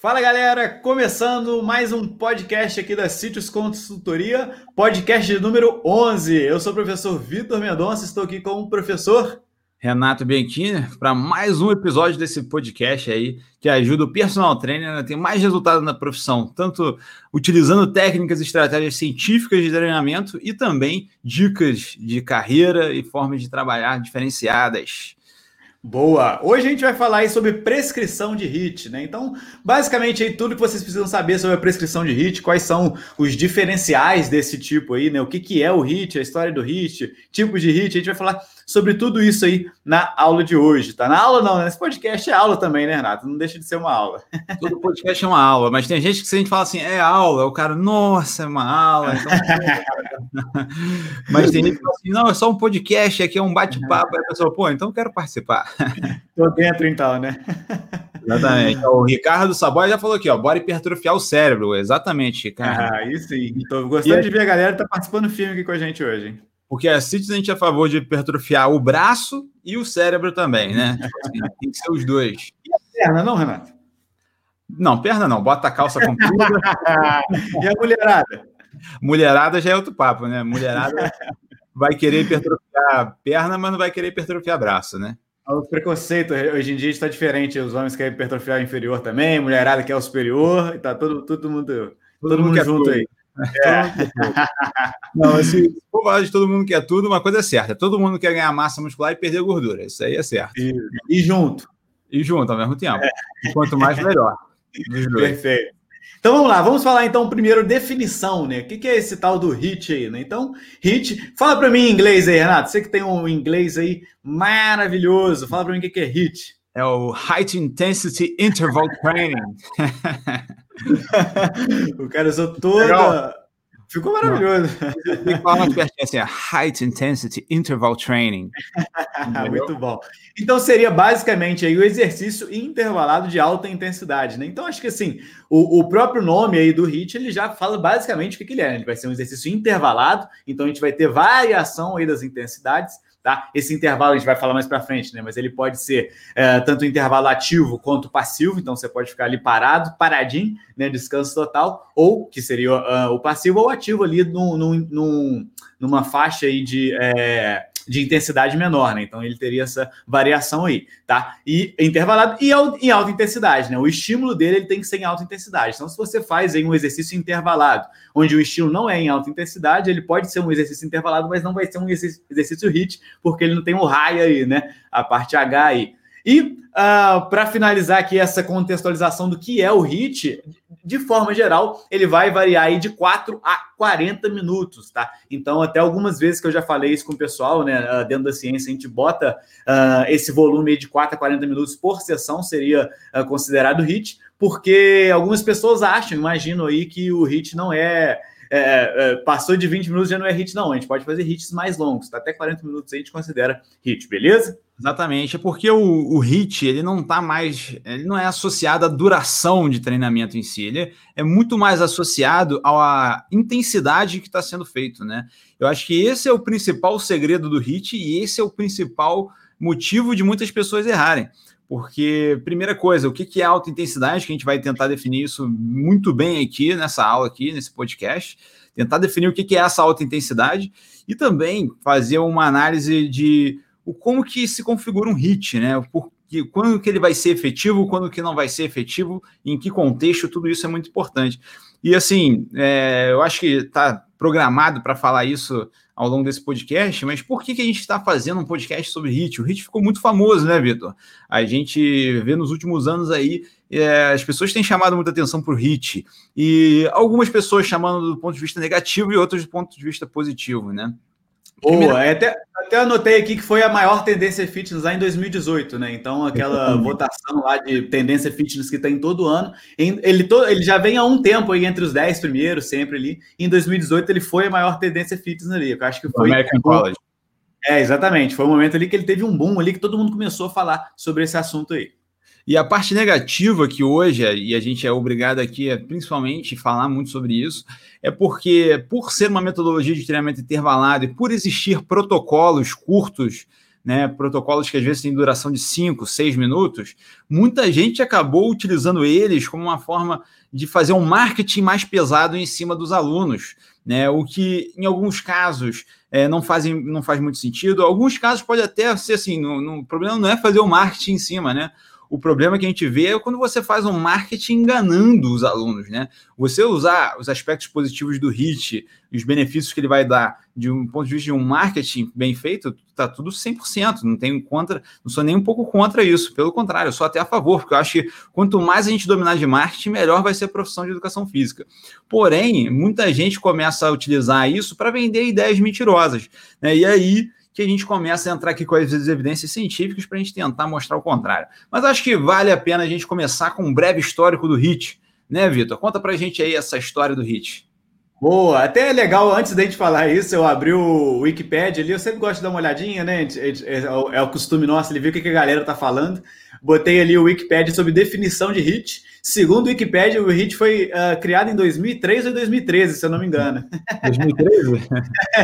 Fala galera, começando mais um podcast aqui da Sítios Consultoria, podcast número 11. Eu sou o professor Vitor Mendonça, estou aqui com o professor Renato Bianchini para mais um episódio desse podcast aí que ajuda o personal trainer a ter mais resultado na profissão, tanto utilizando técnicas e estratégias científicas de treinamento e também dicas de carreira e formas de trabalhar diferenciadas. Boa! Hoje a gente vai falar aí sobre prescrição de HIT, né? Então, basicamente aí tudo que vocês precisam saber sobre a prescrição de HIT, quais são os diferenciais desse tipo aí, né? O que, que é o HIT, a história do HIT, tipos de HIT, a gente vai falar sobre tudo isso aí na aula de hoje, tá? Na aula não, né? Esse podcast é aula também, né, Renato? Não deixa de ser uma aula. Todo podcast é uma aula, mas tem gente que se a gente fala assim, é aula, o cara, nossa, é uma aula. Então... mas tem gente que fala assim, não, é só um podcast, aqui é um bate-papo. Aí a pessoa, pô, então eu quero participar. Tô dentro então, né? Exatamente. O Ricardo Saboy já falou aqui, ó, bora hipertrofiar o cérebro. Exatamente, Ricardo. Ah, isso sim. Tô gostando e de ver a galera que tá participando firme aqui com a gente hoje. Porque a Citizen a gente é a favor de hipertrofiar o braço e o cérebro também, né? Tipo assim, tem que ser os dois. E a perna, não, Renato? Não, perna não. Bota a calça comprida. e a mulherada? Mulherada já é outro papo, né? Mulherada vai querer hipertrofiar a perna, mas não vai querer hipertrofiar braço, né? O preconceito hoje em dia está diferente. Os homens querem hipertrofiar o inferior também, mulherada quer o superior, e tá todo, todo mundo, todo, todo mundo junto tudo. aí. É. Não, assim, for falar de todo mundo quer tudo, uma coisa é certa: todo mundo quer ganhar massa muscular e perder gordura. Isso aí é certo. E, e junto. E junto ao mesmo tempo. É. E quanto mais, melhor. Perfeito. Então vamos lá, vamos falar então primeiro definição, né? O que é esse tal do HIT aí, né? Então, HIT, fala para mim em inglês aí, Renato. Você que tem um inglês aí maravilhoso, fala para mim o que é HIT. É o High Intensity Interval Training. o cara usou toda. Ficou maravilhoso. Que falar mais assim, High Intensity Interval Training. Muito bom. Então seria basicamente aí o exercício intervalado de alta intensidade, né? Então acho que assim, o, o próprio nome aí do HIIT, ele já fala basicamente o que, que ele é. Ele vai ser um exercício intervalado, então a gente vai ter variação aí das intensidades, Tá? Esse intervalo a gente vai falar mais para frente, né? Mas ele pode ser é, tanto intervalo ativo quanto passivo, então você pode ficar ali parado, paradinho, né? Descanso total, ou que seria uh, o passivo ou ativo ali num, num, num, numa faixa aí de. É, de intensidade menor, né? Então ele teria essa variação aí, tá? E intervalado e em alta intensidade, né? O estímulo dele ele tem que ser em alta intensidade. Então, se você faz aí um exercício intervalado, onde o estímulo não é em alta intensidade, ele pode ser um exercício intervalado, mas não vai ser um exercício HIT, porque ele não tem o raio aí, né? A parte H aí. E uh, ah, para finalizar aqui essa contextualização do que é o HIT, de forma geral, ele vai variar aí de 4 a 40 minutos, tá? Então, até algumas vezes que eu já falei isso com o pessoal, né, ah, dentro da ciência, a gente bota uh, esse volume de 4 a 40 minutos por sessão, seria uh, considerado HIT, porque algumas pessoas acham, imagino aí, que o HIT não é é, é, passou de 20 minutos já não é hit, não. A gente pode fazer hits mais longos, tá? até 40 minutos a gente considera hit, beleza? Exatamente, é porque o, o hit ele não tá mais, ele não é associado à duração de treinamento em si, ele é muito mais associado à intensidade que está sendo feito, né? Eu acho que esse é o principal segredo do hit e esse é o principal motivo de muitas pessoas errarem. Porque, primeira coisa, o que é alta intensidade, que a gente vai tentar definir isso muito bem aqui nessa aula, aqui, nesse podcast, tentar definir o que é essa alta intensidade e também fazer uma análise de o como que se configura um hit, né? Por, quando que ele vai ser efetivo, quando que não vai ser efetivo, em que contexto, tudo isso é muito importante. E assim, é, eu acho que está programado para falar isso ao longo desse podcast, mas por que, que a gente está fazendo um podcast sobre HIT? O HIT ficou muito famoso, né, Vitor? A gente vê nos últimos anos aí, é, as pessoas têm chamado muita atenção para o HIT, e algumas pessoas chamando do ponto de vista negativo e outras do ponto de vista positivo, né? Boa, é até, até anotei aqui que foi a maior tendência fitness lá em 2018, né? Então, aquela votação lá de tendência fitness que tem todo ano, ele, to, ele já vem há um tempo aí entre os 10 primeiros, sempre ali. Em 2018, ele foi a maior tendência fitness ali. Eu acho que foi. American College. É, exatamente. Foi o um momento ali que ele teve um boom ali que todo mundo começou a falar sobre esse assunto aí. E a parte negativa que hoje, e a gente é obrigado aqui a principalmente falar muito sobre isso, é porque, por ser uma metodologia de treinamento intervalado e por existir protocolos curtos né, protocolos que às vezes têm duração de 5, 6 minutos, muita gente acabou utilizando eles como uma forma de fazer um marketing mais pesado em cima dos alunos, né? O que em alguns casos é, não, fazem, não faz muito sentido. Alguns casos pode até ser assim, no, o problema não é fazer o marketing em cima, né? O problema que a gente vê é quando você faz um marketing enganando os alunos, né? Você usar os aspectos positivos do HIT, os benefícios que ele vai dar de um ponto de vista de um marketing bem feito, tá tudo 100%, não tenho contra, não sou nem um pouco contra isso, pelo contrário, eu sou até a favor, porque eu acho que quanto mais a gente dominar de marketing, melhor vai ser a profissão de educação física. Porém, muita gente começa a utilizar isso para vender ideias mentirosas, né? E aí que a gente começa a entrar aqui com as evidências científicas para a gente tentar mostrar o contrário. Mas acho que vale a pena a gente começar com um breve histórico do HIT, né, Vitor? Conta para a gente aí essa história do HIT. Boa, até é legal, antes da gente falar isso, eu abri o Wikipedia ali, eu sempre gosto de dar uma olhadinha, né? É, é o costume nosso, ele viu o que a galera tá falando. Botei ali o Wikipedia sobre definição de HIT. Segundo o Wikipedia, o HIT foi uh, criado em 2003 ou 2013, se eu não me engano. 2013?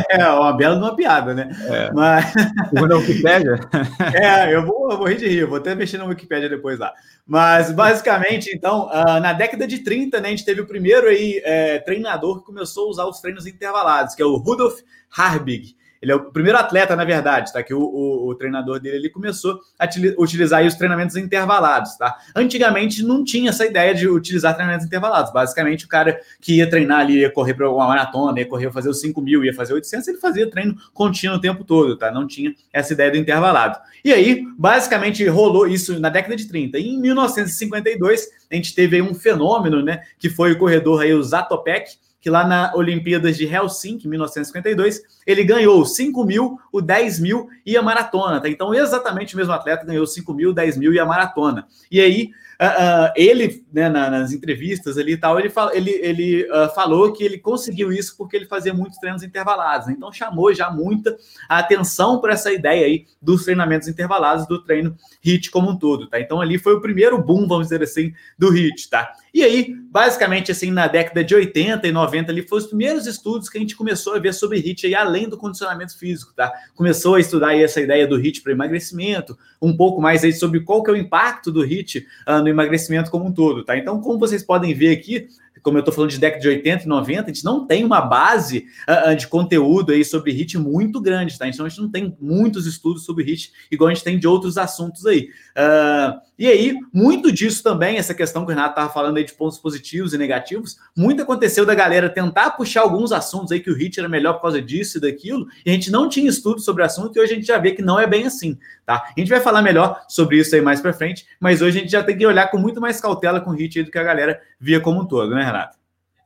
é, uma bela uma piada, né? É. Mas... Segundo a Wikipedia? é, eu vou, eu vou rir de rir, vou até mexer no Wikipedia depois lá. Mas, basicamente, então, uh, na década de 30, né, a gente teve o primeiro aí, é, treinador que começou a usar os treinos intervalados, que é o Rudolf Harbig. Ele é o primeiro atleta, na verdade, tá? Que o, o, o treinador dele ele começou a utilizar os treinamentos intervalados, tá? Antigamente não tinha essa ideia de utilizar treinamentos intervalados. Basicamente, o cara que ia treinar ali, ia correr para uma maratona, ia correr, fazer os 5 mil, ia fazer 800, ele fazia treino contínuo o tempo todo, tá? Não tinha essa ideia do intervalado. E aí, basicamente, rolou isso na década de 30. E em 1952, a gente teve aí um fenômeno, né? Que foi o corredor aí, o Zatopek, que lá na Olimpíadas de Helsinki, 1952, ele ganhou 5 mil, o 10 mil e a maratona. Tá? Então, exatamente o mesmo atleta ganhou 5 mil, 10 mil e a maratona. E aí, uh, uh, ele, né, na, nas entrevistas ali e tal, ele, fal, ele, ele uh, falou que ele conseguiu isso porque ele fazia muitos treinos intervalados. Então, chamou já muita atenção para essa ideia aí dos treinamentos intervalados, do treino HIT como um todo. Tá? Então, ali foi o primeiro boom, vamos dizer assim, do HIT. Tá? E aí, basicamente, assim, na década de 80 e 90, ali, foi os primeiros estudos que a gente começou a ver sobre HIT aí, além do condicionamento físico, tá? Começou a estudar aí essa ideia do HIT para emagrecimento, um pouco mais aí sobre qual que é o impacto do HIT uh, no emagrecimento como um todo, tá? Então, como vocês podem ver aqui, como eu estou falando de década de 80 e 90, a gente não tem uma base uh, de conteúdo aí sobre HIT muito grande, tá? Então a gente não tem muitos estudos sobre HIT, igual a gente tem de outros assuntos aí. Uh, e aí, muito disso também, essa questão que o Renato estava falando aí de pontos positivos e negativos, muito aconteceu da galera tentar puxar alguns assuntos aí que o HIT era melhor por causa disso e daquilo, e a gente não tinha estudo sobre o assunto, e hoje a gente já vê que não é bem assim, tá? A gente vai falar melhor sobre isso aí mais para frente, mas hoje a gente já tem que olhar com muito mais cautela com o HIT do que a galera via como um todo, né, Renato?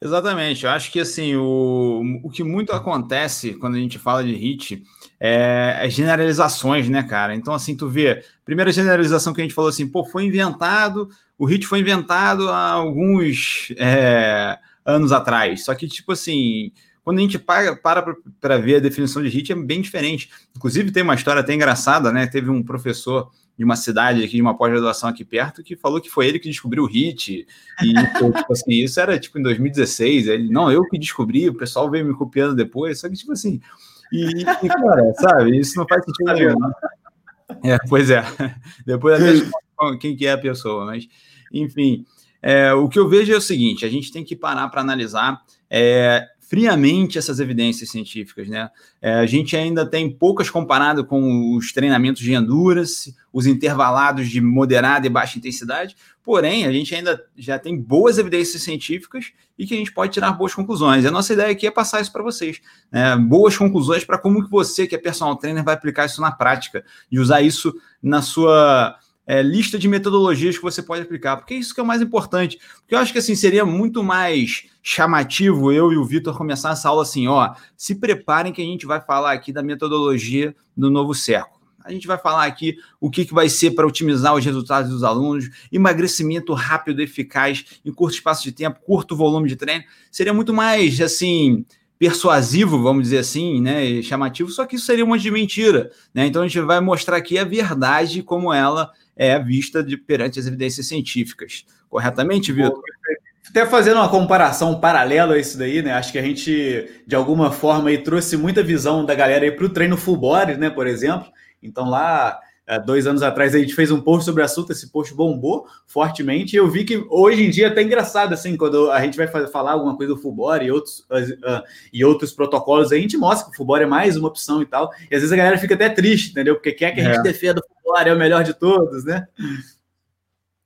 Exatamente. Eu acho que assim o, o que muito acontece quando a gente fala de HIT é as generalizações, né, cara? Então, assim, tu vê, primeira generalização que a gente falou assim, pô, foi inventado, o HIT foi inventado há alguns é, anos atrás. Só que, tipo assim, quando a gente para para ver a definição de HIT é bem diferente. Inclusive, tem uma história até engraçada, né? Teve um professor de uma cidade aqui, de uma pós-graduação aqui perto, que falou que foi ele que descobriu o HIT. E, tipo assim, isso era, tipo, em 2016. Ele, não, eu que descobri, o pessoal veio me copiando depois. Só que, tipo assim... E, e cara, sabe, isso não faz sentido nenhum. Né? É, pois é. Depois até quem que é a pessoa, mas... Enfim, é, o que eu vejo é o seguinte, a gente tem que parar para analisar é, friamente essas evidências científicas, né? É, a gente ainda tem poucas comparado com os treinamentos de endurance, os intervalados de moderada e baixa intensidade, porém, a gente ainda já tem boas evidências científicas e que a gente pode tirar boas conclusões. E a nossa ideia aqui é passar isso para vocês, né? boas conclusões para como que você, que é personal trainer, vai aplicar isso na prática, e usar isso na sua é, lista de metodologias que você pode aplicar, porque isso que é o mais importante. Porque eu acho que assim seria muito mais chamativo eu e o Vitor começar essa aula assim, ó, se preparem que a gente vai falar aqui da metodologia do novo século. A gente vai falar aqui o que, que vai ser para otimizar os resultados dos alunos, emagrecimento rápido, eficaz, em curto espaço de tempo, curto volume de treino. Seria muito mais, assim, persuasivo, vamos dizer assim, né, chamativo, só que isso seria um monte de mentira, né? Então a gente vai mostrar aqui a verdade como ela é vista de, perante as evidências científicas. Corretamente, Vitor? Até fazendo uma comparação paralela a isso daí, né? Acho que a gente, de alguma forma, aí, trouxe muita visão da galera aí para o treino full body, né? Por exemplo. Então lá dois anos atrás a gente fez um post sobre o assunto, esse post bombou fortemente, e eu vi que hoje em dia é até engraçado, assim, quando a gente vai falar alguma coisa do Fubora e outros, uh, e outros protocolos, a gente mostra que o Fubora é mais uma opção e tal, e às vezes a galera fica até triste, entendeu? Porque quer que a gente é. defenda o Fubora, é o melhor de todos, né?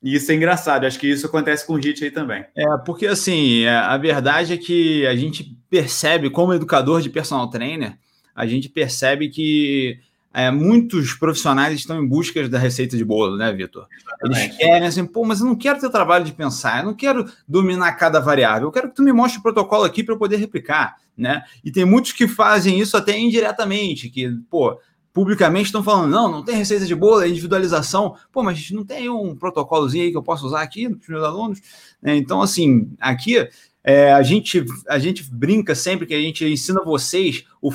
E isso é engraçado, acho que isso acontece com o HIT aí também. É, porque assim, é, a verdade é que a gente percebe, como educador de personal trainer, a gente percebe que é, muitos profissionais estão em busca da receita de bolo, né, Vitor? Eles querem assim, pô, mas eu não quero ter trabalho de pensar, eu não quero dominar cada variável, eu quero que tu me mostre o protocolo aqui para eu poder replicar, né? E tem muitos que fazem isso até indiretamente, que, pô, publicamente estão falando, não, não tem receita de bolo, é individualização. Pô, mas a gente não tem um protocolozinho aí que eu posso usar aqui nos meus alunos? É, então, assim, aqui é, a, gente, a gente brinca sempre que a gente ensina vocês o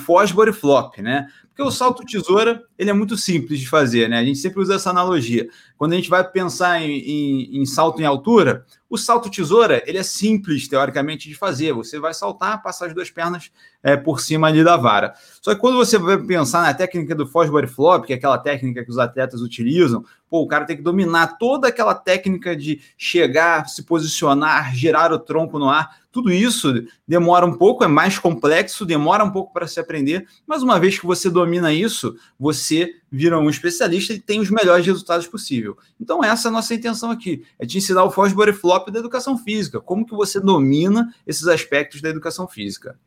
e flop, né? Porque o salto tesoura, ele é muito simples de fazer, né? A gente sempre usa essa analogia. Quando a gente vai pensar em, em, em salto em altura, o salto tesoura, ele é simples, teoricamente, de fazer. Você vai saltar, passar as duas pernas é, por cima ali da vara. Só que quando você vai pensar na técnica do Fosbury Flop, que é aquela técnica que os atletas utilizam, pô, o cara tem que dominar toda aquela técnica de chegar, se posicionar, girar o tronco no ar. Tudo isso demora um pouco, é mais complexo, demora um pouco para se aprender, mas uma vez que você domina isso, você vira um especialista e tem os melhores resultados possível. Então essa é a nossa intenção aqui, é te ensinar o Fosbury Flop da educação física, como que você domina esses aspectos da educação física.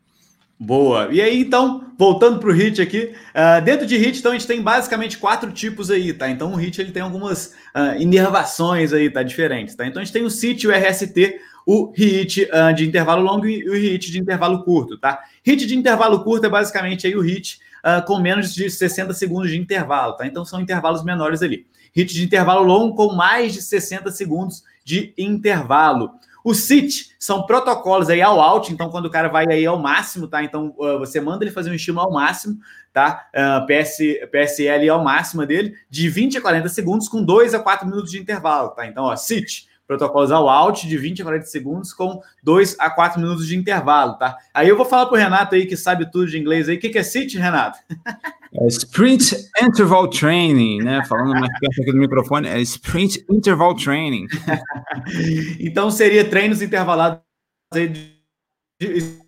Boa. E aí, então, voltando para o HIT aqui, uh, dentro de HIT, então, a gente tem basicamente quatro tipos aí, tá? Então, o HIT, ele tem algumas uh, inervações aí, tá? Diferentes, tá? Então, a gente tem o CIT, o RST, o HIT uh, de intervalo longo e o HIT de intervalo curto, tá? HIT de intervalo curto é basicamente aí o HIT com menos de 60 segundos de intervalo, tá? Então, são intervalos menores ali. HIT de intervalo longo com mais de 60 segundos de intervalo. O SIT são protocolos aí ao out, então quando o cara vai aí ao máximo, tá? Então uh, você manda ele fazer um estímulo ao máximo, tá? Uh, PS, PSL ao máximo dele, de 20 a 40 segundos, com 2 a 4 minutos de intervalo, tá? Então, ó, SIT, protocolos ao out de 20 a 40 segundos com 2 a 4 minutos de intervalo, tá? Aí eu vou falar pro Renato aí que sabe tudo de inglês aí. O que, que é SIT, Renato? É sprint Interval Training, né? Falando mais perto aqui do microfone, é Sprint Interval Training. então seria treinos intervalados de, de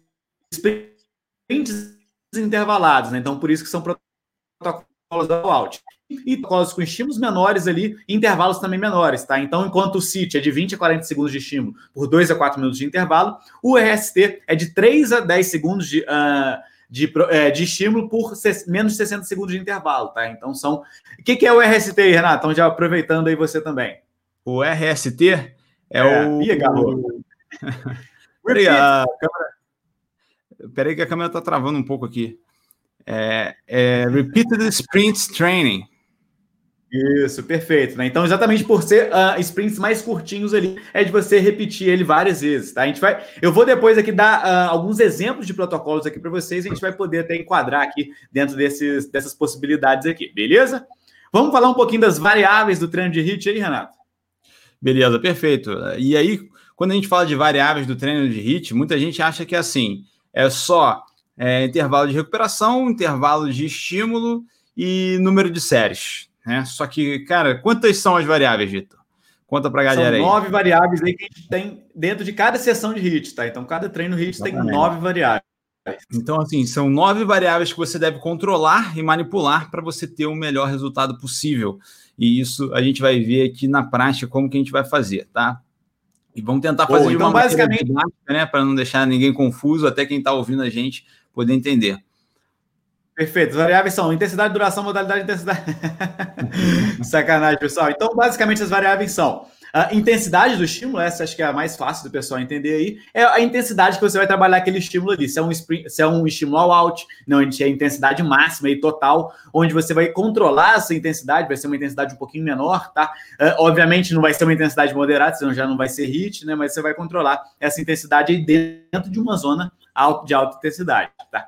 sprints intervalados, né? Então por isso que são protocolos ao out e com estímulos menores ali, intervalos também menores, tá? Então, enquanto o CIT é de 20 a 40 segundos de estímulo por 2 a 4 minutos de intervalo, o RST é de 3 a 10 segundos de, uh, de, uh, de estímulo por menos de 60 segundos de intervalo, tá? Então, são. O que, que é o RST Renato? Então, já aproveitando aí você também. O RST é, é o. Ih, Peraí, a câmera. Peraí, que a câmera tá travando um pouco aqui. É, é Repeated Sprint Training. Isso, perfeito. Né? Então, exatamente por ser uh, sprints mais curtinhos ali, é de você repetir ele várias vezes, tá? A gente vai, eu vou depois aqui dar uh, alguns exemplos de protocolos aqui para vocês, a gente vai poder até enquadrar aqui dentro desses, dessas possibilidades aqui, beleza? Vamos falar um pouquinho das variáveis do treino de HIT aí, Renato? Beleza, perfeito. E aí, quando a gente fala de variáveis do treino de HIT, muita gente acha que é assim, é só é, intervalo de recuperação, intervalo de estímulo e número de séries. Né? Só que, cara, quantas são as variáveis, Vitor? Conta pra galera são aí. nove variáveis aí que a gente tem dentro de cada sessão de HIT, tá? Então, cada treino HIT tem nove variáveis. Então, assim, são nove variáveis que você deve controlar e manipular para você ter o melhor resultado possível. E isso a gente vai ver aqui na prática como que a gente vai fazer, tá? E vamos tentar fazer de então, uma basicamente, né, para não deixar ninguém confuso, até quem está ouvindo a gente poder entender. Perfeito. As variáveis são intensidade, duração, modalidade intensidade. Sacanagem, pessoal. Então, basicamente, as variáveis são a intensidade do estímulo, essa acho que é a mais fácil do pessoal entender aí, é a intensidade que você vai trabalhar aquele estímulo ali. Se é um, se é um estímulo ao out, não, a gente é a intensidade máxima e total, onde você vai controlar essa intensidade, vai ser uma intensidade um pouquinho menor, tá? Uh, obviamente não vai ser uma intensidade moderada, senão já não vai ser HIT, né? Mas você vai controlar essa intensidade aí dentro de uma zona de alta intensidade, tá?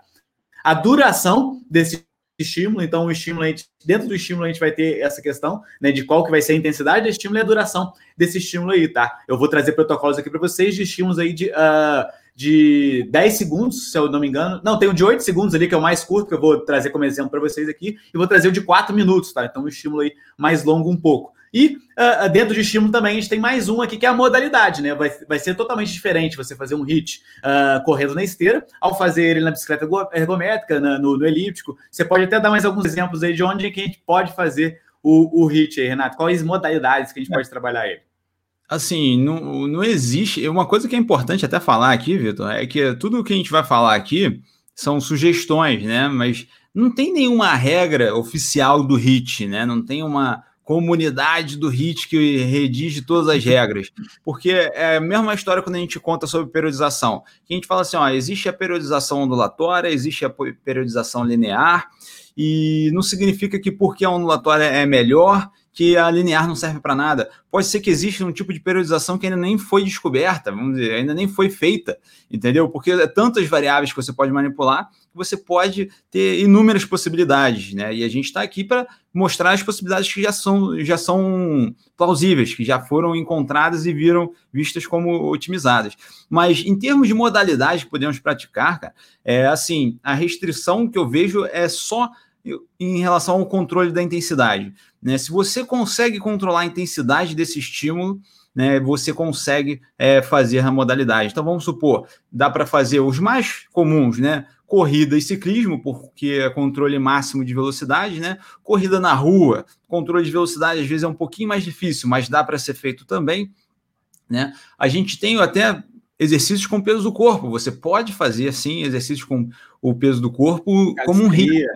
A duração desse estímulo, então o estímulo, dentro do estímulo a gente vai ter essa questão, né, de qual que vai ser a intensidade do estímulo e a duração desse estímulo aí, tá? Eu vou trazer protocolos aqui para vocês de estímulos aí de, uh, de 10 segundos, se eu não me engano. Não, tem o de 8 segundos ali, que é o mais curto, que eu vou trazer como exemplo para vocês aqui, e vou trazer o de 4 minutos, tá? Então, um estímulo aí mais longo um pouco. E uh, dentro de estímulo também a gente tem mais um aqui que é a modalidade, né? Vai, vai ser totalmente diferente você fazer um hit uh, correndo na esteira, ao fazer ele na bicicleta ergométrica, na, no, no, elíptico. Você pode até dar mais alguns exemplos aí de onde que a gente pode fazer o, o hit aí, Renato. Quais modalidades que a gente pode trabalhar ele? Assim, não, não existe. Uma coisa que é importante até falar aqui, Vitor, é que tudo que a gente vai falar aqui são sugestões, né? Mas não tem nenhuma regra oficial do HIT, né? Não tem uma, comunidade do HIT que redige todas as regras. Porque é a mesma história quando a gente conta sobre periodização. A gente fala assim: ó, existe a periodização ondulatória, existe a periodização linear, e não significa que porque a ondulatória é melhor, que a linear não serve para nada. Pode ser que exista um tipo de periodização que ainda nem foi descoberta, vamos dizer, ainda nem foi feita, entendeu? Porque é tantas variáveis que você pode manipular que você pode ter inúmeras possibilidades, né? E a gente está aqui para mostrar as possibilidades que já são, já são plausíveis, que já foram encontradas e viram vistas como otimizadas. Mas em termos de modalidade que podemos praticar, cara, é assim, a restrição que eu vejo é só em relação ao controle da intensidade. Né? Se você consegue controlar a intensidade desse estímulo, né, você consegue é, fazer a modalidade. Então vamos supor, dá para fazer os mais comuns, né? Corrida e ciclismo, porque é controle máximo de velocidade, né? Corrida na rua, controle de velocidade às vezes é um pouquinho mais difícil, mas dá para ser feito também. Né? A gente tem até exercícios com peso do corpo. Você pode fazer, sim, exercícios com o peso do corpo como um ritmo.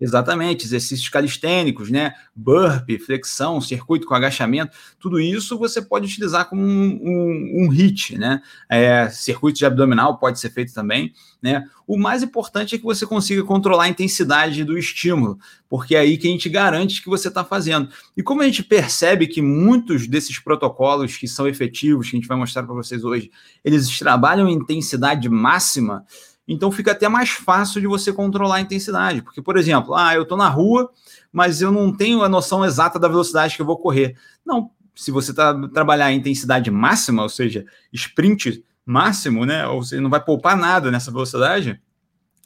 Exatamente, exercícios calistênicos, né? Burpee, flexão, circuito com agachamento, tudo isso você pode utilizar como um, um, um HIT, né? É, circuito de abdominal pode ser feito também, né? O mais importante é que você consiga controlar a intensidade do estímulo, porque é aí que a gente garante que você está fazendo. E como a gente percebe que muitos desses protocolos que são efetivos, que a gente vai mostrar para vocês hoje, eles trabalham em intensidade máxima, então fica até mais fácil de você controlar a intensidade. Porque, por exemplo, ah, eu estou na rua, mas eu não tenho a noção exata da velocidade que eu vou correr. Não, se você tá, trabalhar em intensidade máxima, ou seja, sprint máximo, né? Ou você não vai poupar nada nessa velocidade,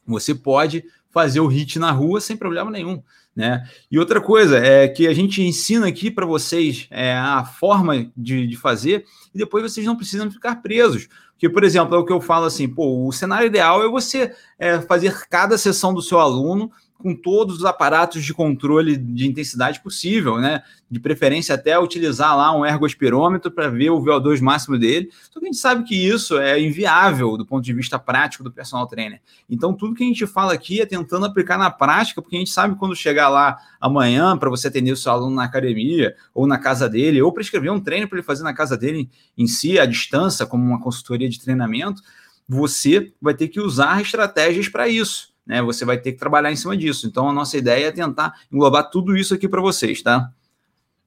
você pode fazer o hit na rua sem problema nenhum. Né? E outra coisa é que a gente ensina aqui para vocês é, a forma de, de fazer e depois vocês não precisam ficar presos. Que, por exemplo, é o que eu falo assim, pô, o cenário ideal é você é, fazer cada sessão do seu aluno com todos os aparatos de controle de intensidade possível, né? De preferência até utilizar lá um ergospirômetro para ver o VO2 máximo dele. Só que a gente sabe que isso é inviável do ponto de vista prático do personal trainer. Então, tudo que a gente fala aqui é tentando aplicar na prática, porque a gente sabe quando chegar lá amanhã para você atender o seu aluno na academia ou na casa dele, ou prescrever um treino para ele fazer na casa dele em si, à distância, como uma consultoria de treinamento, você vai ter que usar estratégias para isso né? Você vai ter que trabalhar em cima disso. Então, a nossa ideia é tentar englobar tudo isso aqui para vocês, tá?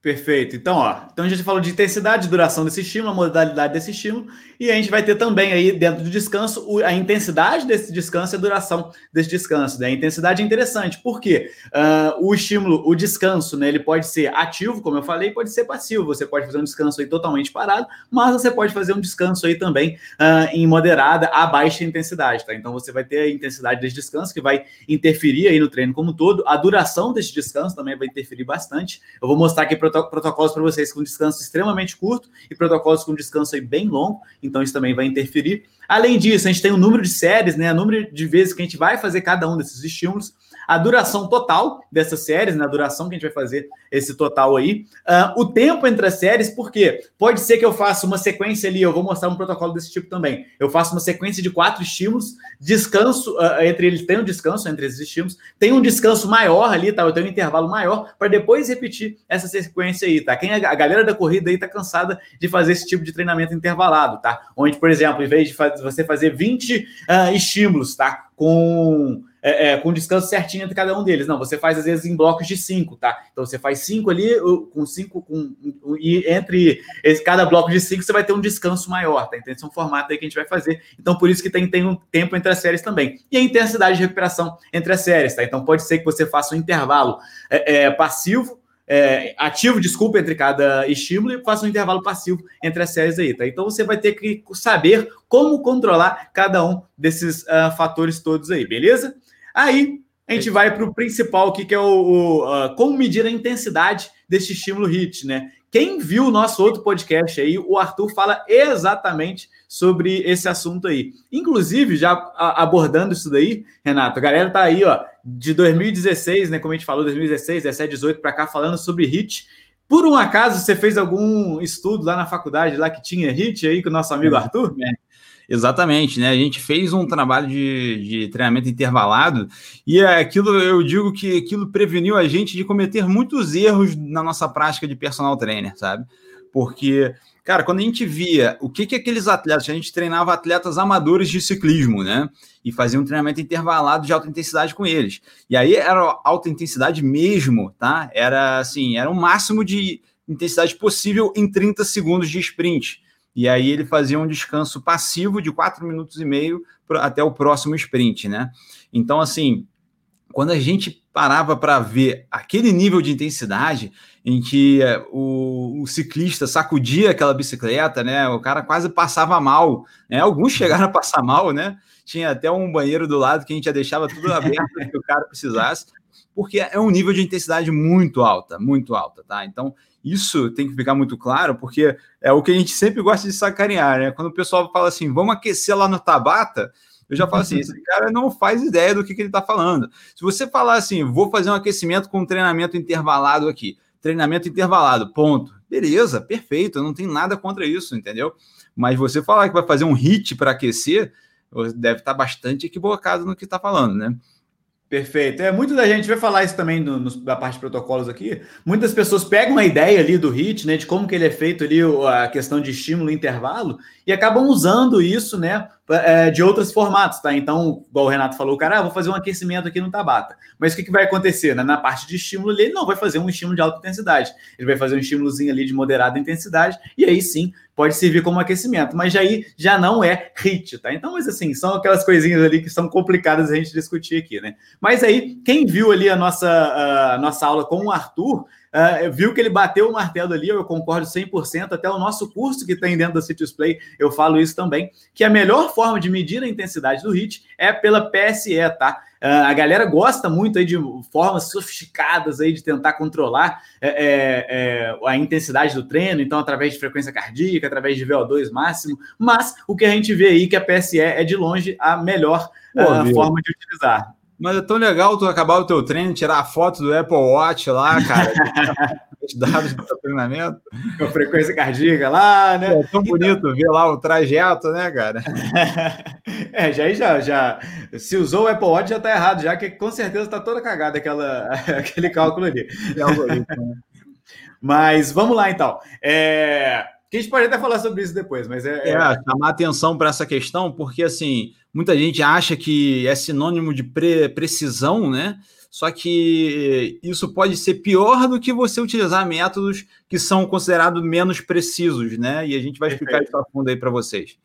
Perfeito. Então, ó, então a gente falou de intensidade, duração desse estímulo, a modalidade desse estímulo, e a gente vai ter também aí dentro do descanso a intensidade desse descanso e a duração desse descanso. Né? A intensidade é interessante, porque uh, o estímulo, o descanso, né, ele pode ser ativo, como eu falei, pode ser passivo. Você pode fazer um descanso aí totalmente parado, mas você pode fazer um descanso aí também uh, em moderada a baixa intensidade, tá? Então você vai ter a intensidade desse descanso que vai interferir aí no treino como um todo. A duração desse descanso também vai interferir bastante. Eu vou mostrar aqui protocolos para vocês com descanso extremamente curto e protocolos com descanso aí bem longo, então isso também vai interferir. Além disso, a gente tem o número de séries, né, o número de vezes que a gente vai fazer cada um desses estímulos a duração total dessas séries, na né, duração que a gente vai fazer esse total aí, uh, o tempo entre as séries, porque pode ser que eu faça uma sequência ali, eu vou mostrar um protocolo desse tipo também. Eu faço uma sequência de quatro estímulos, descanso uh, entre eles, tem um descanso entre esses estímulos, tem um descanso maior ali, tá? Eu tenho um intervalo maior para depois repetir essa sequência aí, tá? Quem a galera da corrida aí tá cansada de fazer esse tipo de treinamento intervalado, tá? Onde, por exemplo, em vez de você fazer 20 uh, ah, estímulos, tá? Com é, é, com descanso certinho entre cada um deles. Não, você faz às vezes em blocos de cinco, tá? Então você faz cinco ali, com cinco, com, e entre esse, cada bloco de cinco você vai ter um descanso maior, tá? Então esse é um formato aí que a gente vai fazer. Então por isso que tem, tem um tempo entre as séries também. E a intensidade de recuperação entre as séries, tá? Então pode ser que você faça um intervalo é, é passivo é, ativo, desculpa, entre cada estímulo e faça um intervalo passivo entre as séries aí, tá? Então você vai ter que saber como controlar cada um desses uh, fatores todos aí, beleza? Aí a gente vai para o principal aqui, que é o, o uh, como medir a intensidade desse estímulo HIT, né? Quem viu o nosso outro podcast aí, o Arthur fala exatamente sobre esse assunto aí. Inclusive, já abordando isso daí, Renato, a galera tá aí, ó, de 2016, né? Como a gente falou, 2016, 17, 18 para cá, falando sobre HIT. Por um acaso, você fez algum estudo lá na faculdade lá que tinha HIT aí com o nosso amigo é. Arthur? É. Exatamente, né? A gente fez um trabalho de, de treinamento intervalado e é aquilo eu digo que aquilo preveniu a gente de cometer muitos erros na nossa prática de personal trainer, sabe? Porque, cara, quando a gente via o que que aqueles atletas, a gente treinava atletas amadores de ciclismo, né? E fazia um treinamento intervalado de alta intensidade com eles. E aí era alta intensidade mesmo, tá? Era assim, era o máximo de intensidade possível em 30 segundos de sprint. E aí ele fazia um descanso passivo de quatro minutos e meio até o próximo sprint, né? Então, assim, quando a gente parava para ver aquele nível de intensidade em que eh, o, o, ciclista sacudia aquela bicicleta, né? O cara quase passava mal, né? Alguns chegaram a passar mal, né? Tinha até um banheiro do lado que a gente já deixava tudo aberto que o cara precisasse, porque é um nível de intensidade muito alta, muito alta, tá? Então, isso tem que ficar muito claro, porque é o que a gente sempre gosta de sacanear, né? Quando o pessoal fala assim, vamos aquecer lá no Tabata, eu já falo assim, esse cara não faz ideia do que, que ele está falando. Se você falar assim, vou fazer um aquecimento com um treinamento intervalado aqui, treinamento intervalado, ponto. Beleza, perfeito, não tem nada contra isso, entendeu? Mas você falar que vai fazer um hit para aquecer, deve estar tá bastante equivocado no que está falando, né? Perfeito. É, muito da gente vai falar isso também no, no, da parte de protocolos aqui. Muitas pessoas pegam a ideia ali do HIT, né, de como que ele é feito ali, a questão de estímulo intervalo, e acabam usando isso, né, é, de outros formatos, tá? Então, igual o Renato falou, cara, ah, vou fazer um aquecimento aqui no Tabata. Mas o que, que vai acontecer? Né? Na parte de estímulo, ele não vai fazer um estímulo de alta intensidade. Ele vai fazer um estímulozinho ali de moderada intensidade, e aí sim pode servir como aquecimento. Mas aí já não é HIT, tá? Então, mas assim, são aquelas coisinhas ali que são complicadas a gente discutir aqui, né? Mas aí, quem viu ali a nossa, a nossa aula com o Arthur, Uh, viu que ele bateu o martelo ali, eu concordo 100%, até o nosso curso que tem dentro da Citrus Play, eu falo isso também, que a melhor forma de medir a intensidade do HIT é pela PSE, tá? Uh, a galera gosta muito aí de formas sofisticadas aí de tentar controlar é, é, é, a intensidade do treino, então através de frequência cardíaca, através de VO2 máximo, mas o que a gente vê aí é que a PSE é de longe a melhor uh, forma de utilizar. Mas é tão legal tu acabar o teu treino, tirar a foto do Apple Watch lá, cara. os dados do teu treinamento. Com a frequência cardíaca lá, né? É tão bonito ver lá o trajeto, né, cara? é, já, já, já. Se usou o Apple Watch, já tá errado, já que com certeza tá toda cagada aquela, aquele cálculo ali. É né? Mas vamos lá, então. É... Que a gente pode até falar sobre isso depois, mas é. É, é chamar atenção para essa questão, porque assim, muita gente acha que é sinônimo de pre precisão, né? Só que isso pode ser pior do que você utilizar métodos que são considerados menos precisos, né? E a gente vai explicar Perfeito. isso a fundo aí para vocês.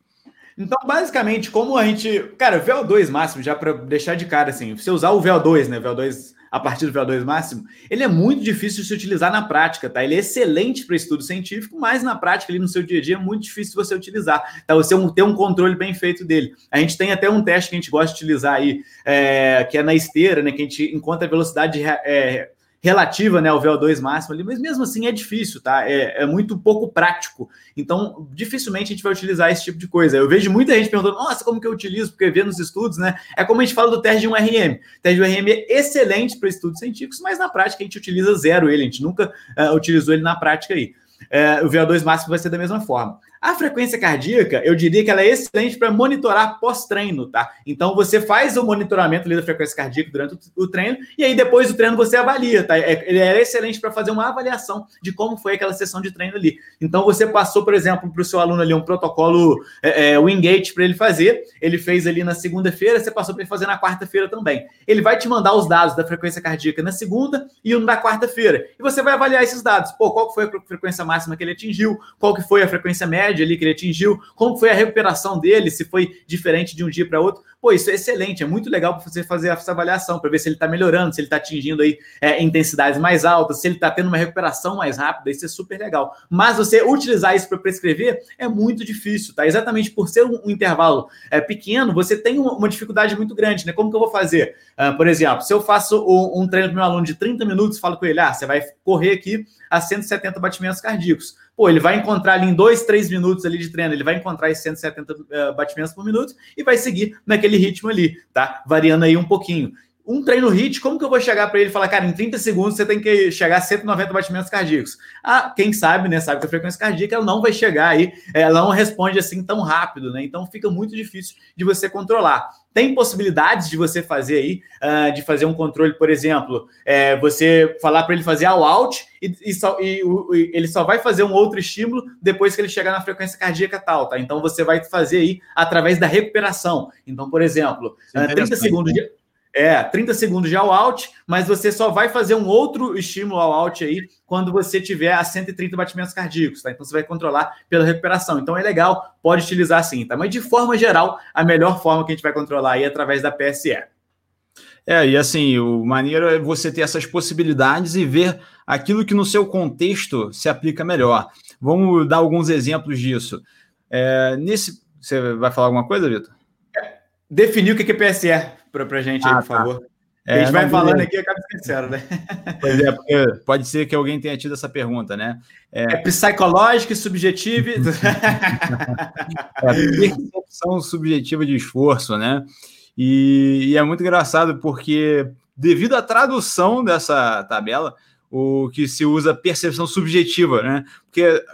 Então, basicamente, como a gente. Cara, VO2 máximo, já para deixar de cara, assim, você usar o VO2, né? VO2 a partir do VO2 máximo, ele é muito difícil de se utilizar na prática, tá? Ele é excelente para estudo científico, mas na prática, ali no seu dia a dia, é muito difícil você utilizar, tá? Você ter um controle bem feito dele. A gente tem até um teste que a gente gosta de utilizar aí, é, que é na esteira, né? Que a gente encontra a velocidade é, relativa né, ao VO2 máximo ali, mas mesmo assim é difícil, tá? É, é, muito pouco prático. Então, dificilmente a gente vai utilizar esse tipo de coisa. Eu vejo muita gente perguntando, nossa, como que eu utilizo? Porque vê nos estudos, né? É como a gente fala do teste de um RM. Teste de um RM é excelente para estudos científicos, mas na prática a gente utiliza zero ele, a gente nunca uh, utilizou ele na prática aí. Uh, o VO2 máximo vai ser da mesma forma. A frequência cardíaca, eu diria que ela é excelente para monitorar pós-treino, tá? Então você faz o monitoramento da frequência cardíaca durante o treino e aí depois do treino você avalia, tá? É, ele é excelente para fazer uma avaliação de como foi aquela sessão de treino ali. Então você passou, por exemplo, para o seu aluno ali um protocolo é, é, Wingate para ele fazer, ele fez ali na segunda-feira, você passou para ele fazer na quarta-feira também. Ele vai te mandar os dados da frequência cardíaca na segunda e um da quarta-feira. E você vai avaliar esses dados. Pô, qual foi a frequência máxima que ele atingiu? Qual que foi a frequência média? Média ali que ele atingiu, como foi a recuperação dele, se foi diferente de um dia para outro. Pô, isso é excelente, é muito legal para você fazer essa avaliação, para ver se ele está melhorando, se ele está atingindo aí é, intensidades mais altas, se ele está tendo uma recuperação mais rápida, isso é super legal. Mas você utilizar isso para prescrever é muito difícil, tá? Exatamente por ser um, um intervalo é, pequeno, você tem uma, uma, dificuldade muito grande, né? Como que eu vou fazer? Uh, por exemplo, se eu faço um, um treino para meu aluno de 30 minutos, falo com ele, ah, você vai correr aqui a 170 batimentos cardíacos pô, ele vai encontrar ali em dois, três minutos ali de treino, ele vai encontrar esses 170 uh, eh, batimentos por minuto e vai seguir naquele ritmo ali, tá? Variando aí um pouquinho. Um treino HIT, como que eu vou chegar para ele e falar, cara, em 30 segundos você tem que chegar a 190 batimentos cardíacos? Ah, quem sabe, né? Sabe que a frequência cardíaca ela não vai chegar aí, ela não responde assim tão rápido, né? Então fica muito difícil de você controlar. Tem possibilidades de você fazer aí, uh, de fazer um controle, por exemplo, é, você falar para ele fazer all out e, e, só, e, e, ele só vai fazer um outro estímulo depois que ele chegar na frequência cardíaca tal, tá? Então você vai fazer aí através da recuperação. Então, por exemplo, uh, 30 segundos de. É, 30 segundos de all out, mas você só vai fazer um outro estímulo all out aí quando você tiver a 130 batimentos cardíacos, tá? Então você vai controlar pela recuperação. Então é legal, pode utilizar sim, tá? Mas de forma geral, a melhor forma que a gente vai controlar aí é através da PSE. É, e assim, o maneiro é você ter essas possibilidades e ver aquilo que no seu contexto se aplica melhor. Vamos dar alguns exemplos disso. É, nesse. Você vai falar alguma coisa, Vitor? É, definir o que é PSE para a gente ah, aí, por tá. favor. É, a gente vai falando aqui e acaba esquecendo, né? Pois é, porque pode ser que alguém tenha tido essa pergunta, né? É, é psicológico e subjetivo. é percepção subjetiva de esforço, né? E, e, é muito engraçado porque, devido à tradução dessa tabela, o que se usa percepção subjetiva, né? Porque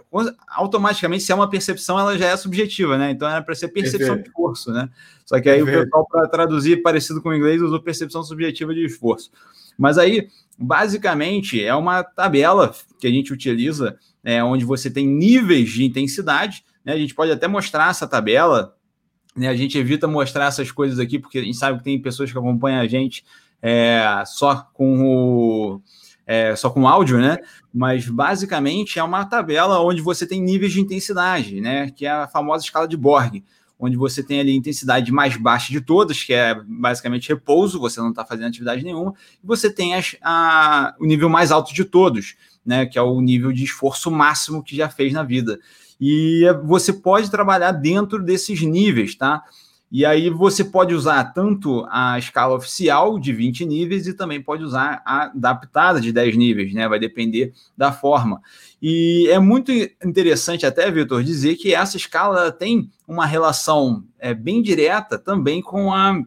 automaticamente, se é uma percepção, ela já é subjetiva, né? Então era para ser percepção Perfeito. de esforço, né? Só que aí Perfeito. o pessoal, para traduzir parecido com o inglês, usou percepção subjetiva de esforço. Mas aí, basicamente, é uma tabela que a gente utiliza, é, onde você tem níveis de intensidade. Né? A gente pode até mostrar essa tabela. Né? A gente evita mostrar essas coisas aqui, porque a gente sabe que tem pessoas que acompanham a gente é, só com o é, só com áudio, né? Mas basicamente é uma tabela onde você tem níveis de intensidade, né? Que é a famosa escala de Borg, onde você tem ali a intensidade mais baixa de todas, que é basicamente repouso, você não está fazendo atividade nenhuma, e você tem as, a, o nível mais alto de todos, né? Que é o nível de esforço máximo que já fez na vida. E você pode trabalhar dentro desses níveis, tá? E aí você pode usar tanto a escala oficial de 20 níveis e também pode usar a adaptada de 10 níveis, né? Vai depender da forma. E é muito interessante até, Vitor, dizer que essa escala tem uma relação é, bem direta também com a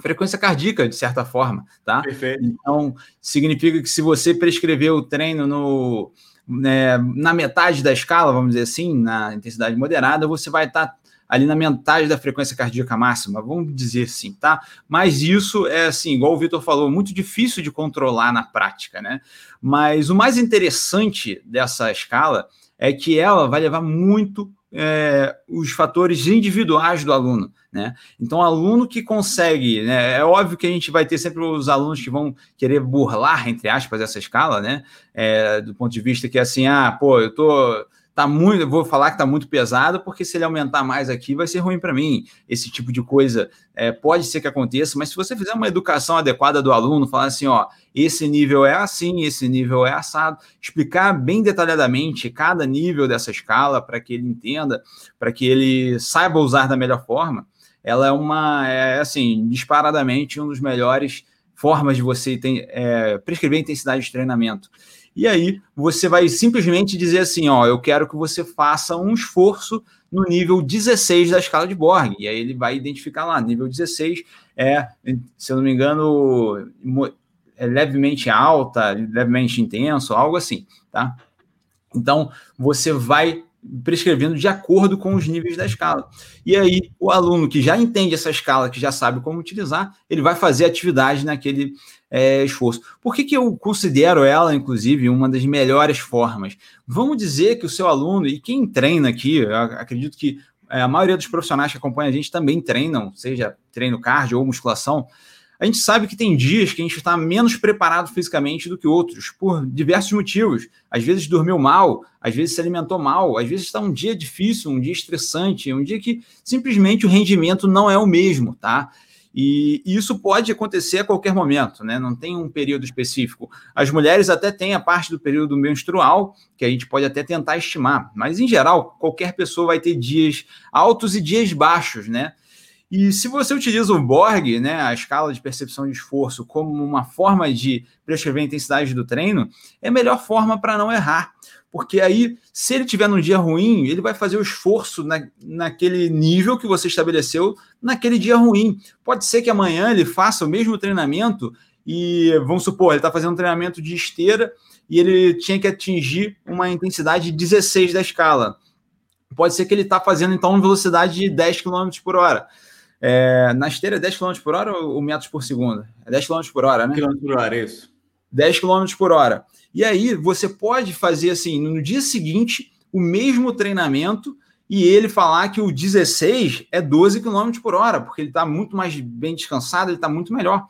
frequência cardíaca, de certa forma, tá? Perfeito. Então, significa que se você prescrever o treino no, né, na metade da escala, vamos dizer assim, na intensidade moderada, você vai estar tá ali na metade da frequência cardíaca máxima, vamos dizer assim, tá? Mas isso é assim, igual o Vitor falou, muito difícil de controlar na prática, né? Mas o mais interessante dessa escala é que ela vai levar muito é, os fatores individuais do aluno, né? Então, aluno que consegue, né? É óbvio que a gente vai ter sempre os alunos que vão querer burlar, entre aspas, essa escala, né? É, do ponto de vista que assim, ah, pô, eu tô tá muito, vou falar que tá muito pesado, porque se ele aumentar mais aqui vai ser ruim para mim. Esse tipo de coisa é, pode ser que aconteça, mas se você fizer uma educação adequada do aluno, falar assim, ó, esse nível é assim, esse nível é assado, explicar bem detalhadamente cada nível dessa escala para que ele entenda, para que ele saiba usar da melhor forma, ela é uma, é assim, disparadamente um dos melhores formas de você ter, é, prescrever intensidade de treinamento. E aí você vai simplesmente dizer assim: ó, eu quero que você faça um esforço no nível 16 da escala de Borg. E aí ele vai identificar lá, nível 16 é, se eu não me engano, é levemente alta, levemente intenso, algo assim, tá? Então você vai prescrevendo de acordo com os níveis da escala. E aí, o aluno que já entende essa escala, que já sabe como utilizar, ele vai fazer atividade naquele é, esforço. Por que, que eu considero ela, inclusive, uma das melhores formas? Vamos dizer que o seu aluno, e quem treina aqui, acredito que é, a maioria dos profissionais que acompanham a gente também treinam, seja treino cardio ou musculação, a gente sabe que tem dias que a gente está menos preparado fisicamente do que outros, por diversos motivos. Às vezes dormiu mal, às vezes se alimentou mal, às vezes está um dia difícil, um dia estressante, um dia que simplesmente o rendimento não é o mesmo, tá? E, isso pode acontecer a qualquer momento, né? Não tem um período específico. As mulheres até têm a parte do período menstrual, que a gente pode até tentar estimar, mas em geral, qualquer pessoa vai ter dias altos e dias baixos, né? E se você utiliza o Borg, né, a escala de percepção de esforço, como uma forma de prescrever a intensidade do treino, é a melhor forma para não errar. Porque aí, se ele tiver num dia ruim, ele vai fazer o esforço na, naquele nível que você estabeleceu naquele dia ruim. Pode ser que amanhã ele faça o mesmo treinamento e, vamos supor, ele está fazendo um treinamento de esteira e ele tinha que atingir uma intensidade 16 da escala. Pode ser que ele está fazendo, então, uma velocidade de 10 km por hora. É, na esteira é 10 km por hora ou metros por segundo? É 10 km por hora, né? Km por hora, isso. 10 km por hora. E aí você pode fazer assim, no dia seguinte, o mesmo treinamento e ele falar que o 16 é 12 km por hora, porque ele está muito mais bem descansado, ele está muito melhor.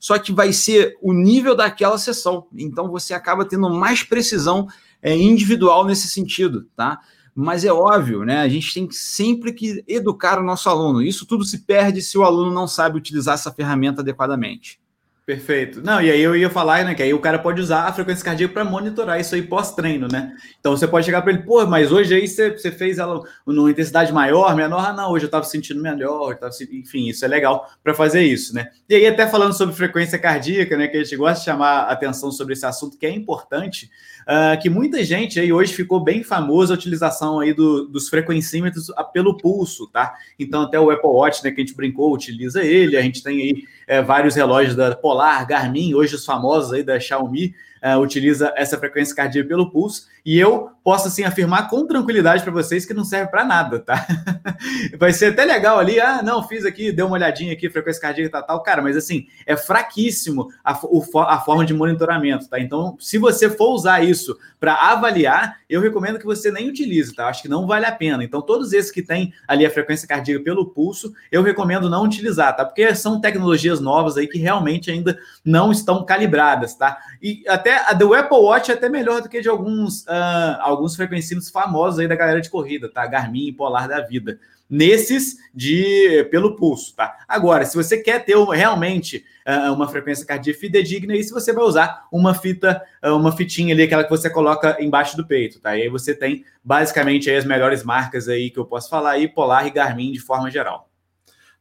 Só que vai ser o nível daquela sessão. Então você acaba tendo mais precisão é, individual nesse sentido, tá? Mas é óbvio, né? A gente tem sempre que educar o nosso aluno. Isso tudo se perde se o aluno não sabe utilizar essa ferramenta adequadamente. Perfeito. Não, e aí eu ia falar, né, que aí o cara pode usar a frequência cardíaca para monitorar isso aí pós-treino, né? Então você pode chegar para ele, pô, mas hoje aí você, você fez ela numa intensidade maior, menor, ah, não, hoje eu estava sentindo melhor, eu enfim, isso é legal para fazer isso, né? E aí até falando sobre frequência cardíaca, né, que a gente gosta de chamar atenção sobre esse assunto que é importante, uh, que muita gente aí hoje ficou bem famosa a utilização aí do, dos frequencímetros pelo pulso, tá? Então até o Apple Watch, né, que a gente brincou, utiliza ele, a gente tem aí é, vários relógios da Polar, Garmin, hoje os famosos aí da Xiaomi, uh, utiliza essa frequência cardíaca pelo pulso, e eu posso assim afirmar com tranquilidade para vocês que não serve para nada, tá? Vai ser até legal ali, ah, não, fiz aqui, deu uma olhadinha aqui, frequência cardíaca tal, tal, cara, mas assim, é fraquíssimo a, a forma de monitoramento, tá? Então, se você for usar isso para avaliar, eu recomendo que você nem utilize, tá? Acho que não vale a pena. Então, todos esses que têm ali a frequência cardíaca pelo pulso, eu recomendo não utilizar, tá? Porque são tecnologias novas aí que realmente ainda não estão calibradas, tá? E até a do Apple Watch é até melhor do que de alguns, uh, alguns frequencímetros famosos aí da galera de corrida, tá? Garmin e Polar da vida. Nesses de pelo pulso, tá? Agora, se você quer ter realmente uh, uma frequência cardíaca fidedigna, aí se você vai usar uma fita, uh, uma fitinha ali, aquela que você coloca embaixo do peito, tá? E aí você tem basicamente aí as melhores marcas aí que eu posso falar aí, Polar e Garmin de forma geral.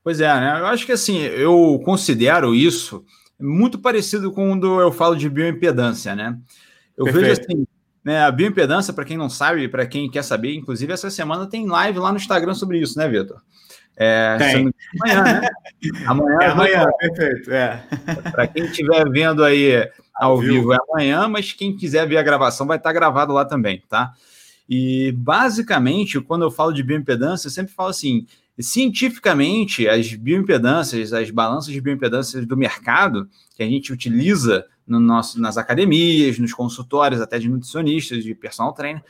Pois é, né? Eu acho que assim, eu considero isso muito parecido com quando eu falo de bioimpedância, né? Eu Perfeito. vejo assim, né, a bioimpedância, para quem não sabe, para quem quer saber, inclusive essa semana tem live lá no Instagram sobre isso, né, Vitor? É, tem. Amanhã, né? Amanhã, é amanhã, perfeito. É. Para quem estiver vendo aí ao, vivo, vivo é amanhã, mas quem quiser ver a gravação vai estar gravado lá também, tá? E basicamente, quando eu falo de bioimpedância, eu sempre falo assim: cientificamente, as bioimpedâncias, as balanças de bioimpedâncias do mercado que a gente utiliza no nosso, nas academias, nos consultórios, até de nutricionistas, de personal trainer,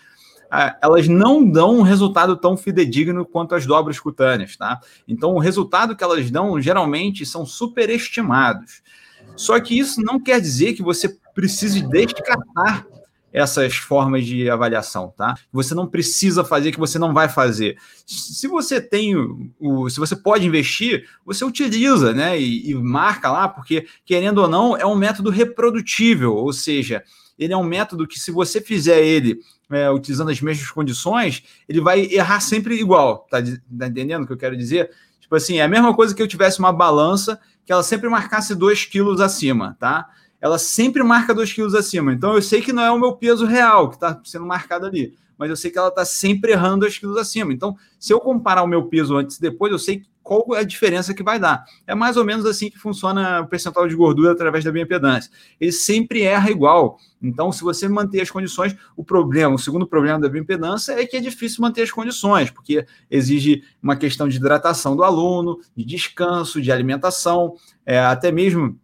elas não dão um resultado tão fidedigno quanto as dobras cutâneas, tá? Então, o resultado que elas dão geralmente são superestimados. Só que isso não quer dizer que você precise descartar essas formas de avaliação, tá? Você não precisa fazer, que você não vai fazer. Se você tem o, se você pode investir, você utiliza, né? E, e marca lá, porque querendo ou não, é um método reprodutível, ou seja, ele é um método que, se você fizer ele é, utilizando as mesmas condições, ele vai errar sempre igual. Tá, tá, entendendo o que eu quero dizer? Tipo assim, é a mesma coisa que eu tivesse uma balança que ela sempre marcasse 2 quilos acima, tá? Ela sempre marca 2 quilos acima. Então eu sei que não é o meu peso real que está sendo marcado ali, mas eu sei que ela está sempre errando 2 quilos acima. Então, se eu comparar o meu peso antes e depois, eu sei qual é a diferença que vai dar. É mais ou menos assim que funciona o percentual de gordura através da bioimpedância. Ele sempre erra igual. Então, se você manter as condições, o problema, o segundo problema da bioimpedância é que é difícil manter as condições, porque exige uma questão de hidratação do aluno, de descanso, de alimentação, é, até mesmo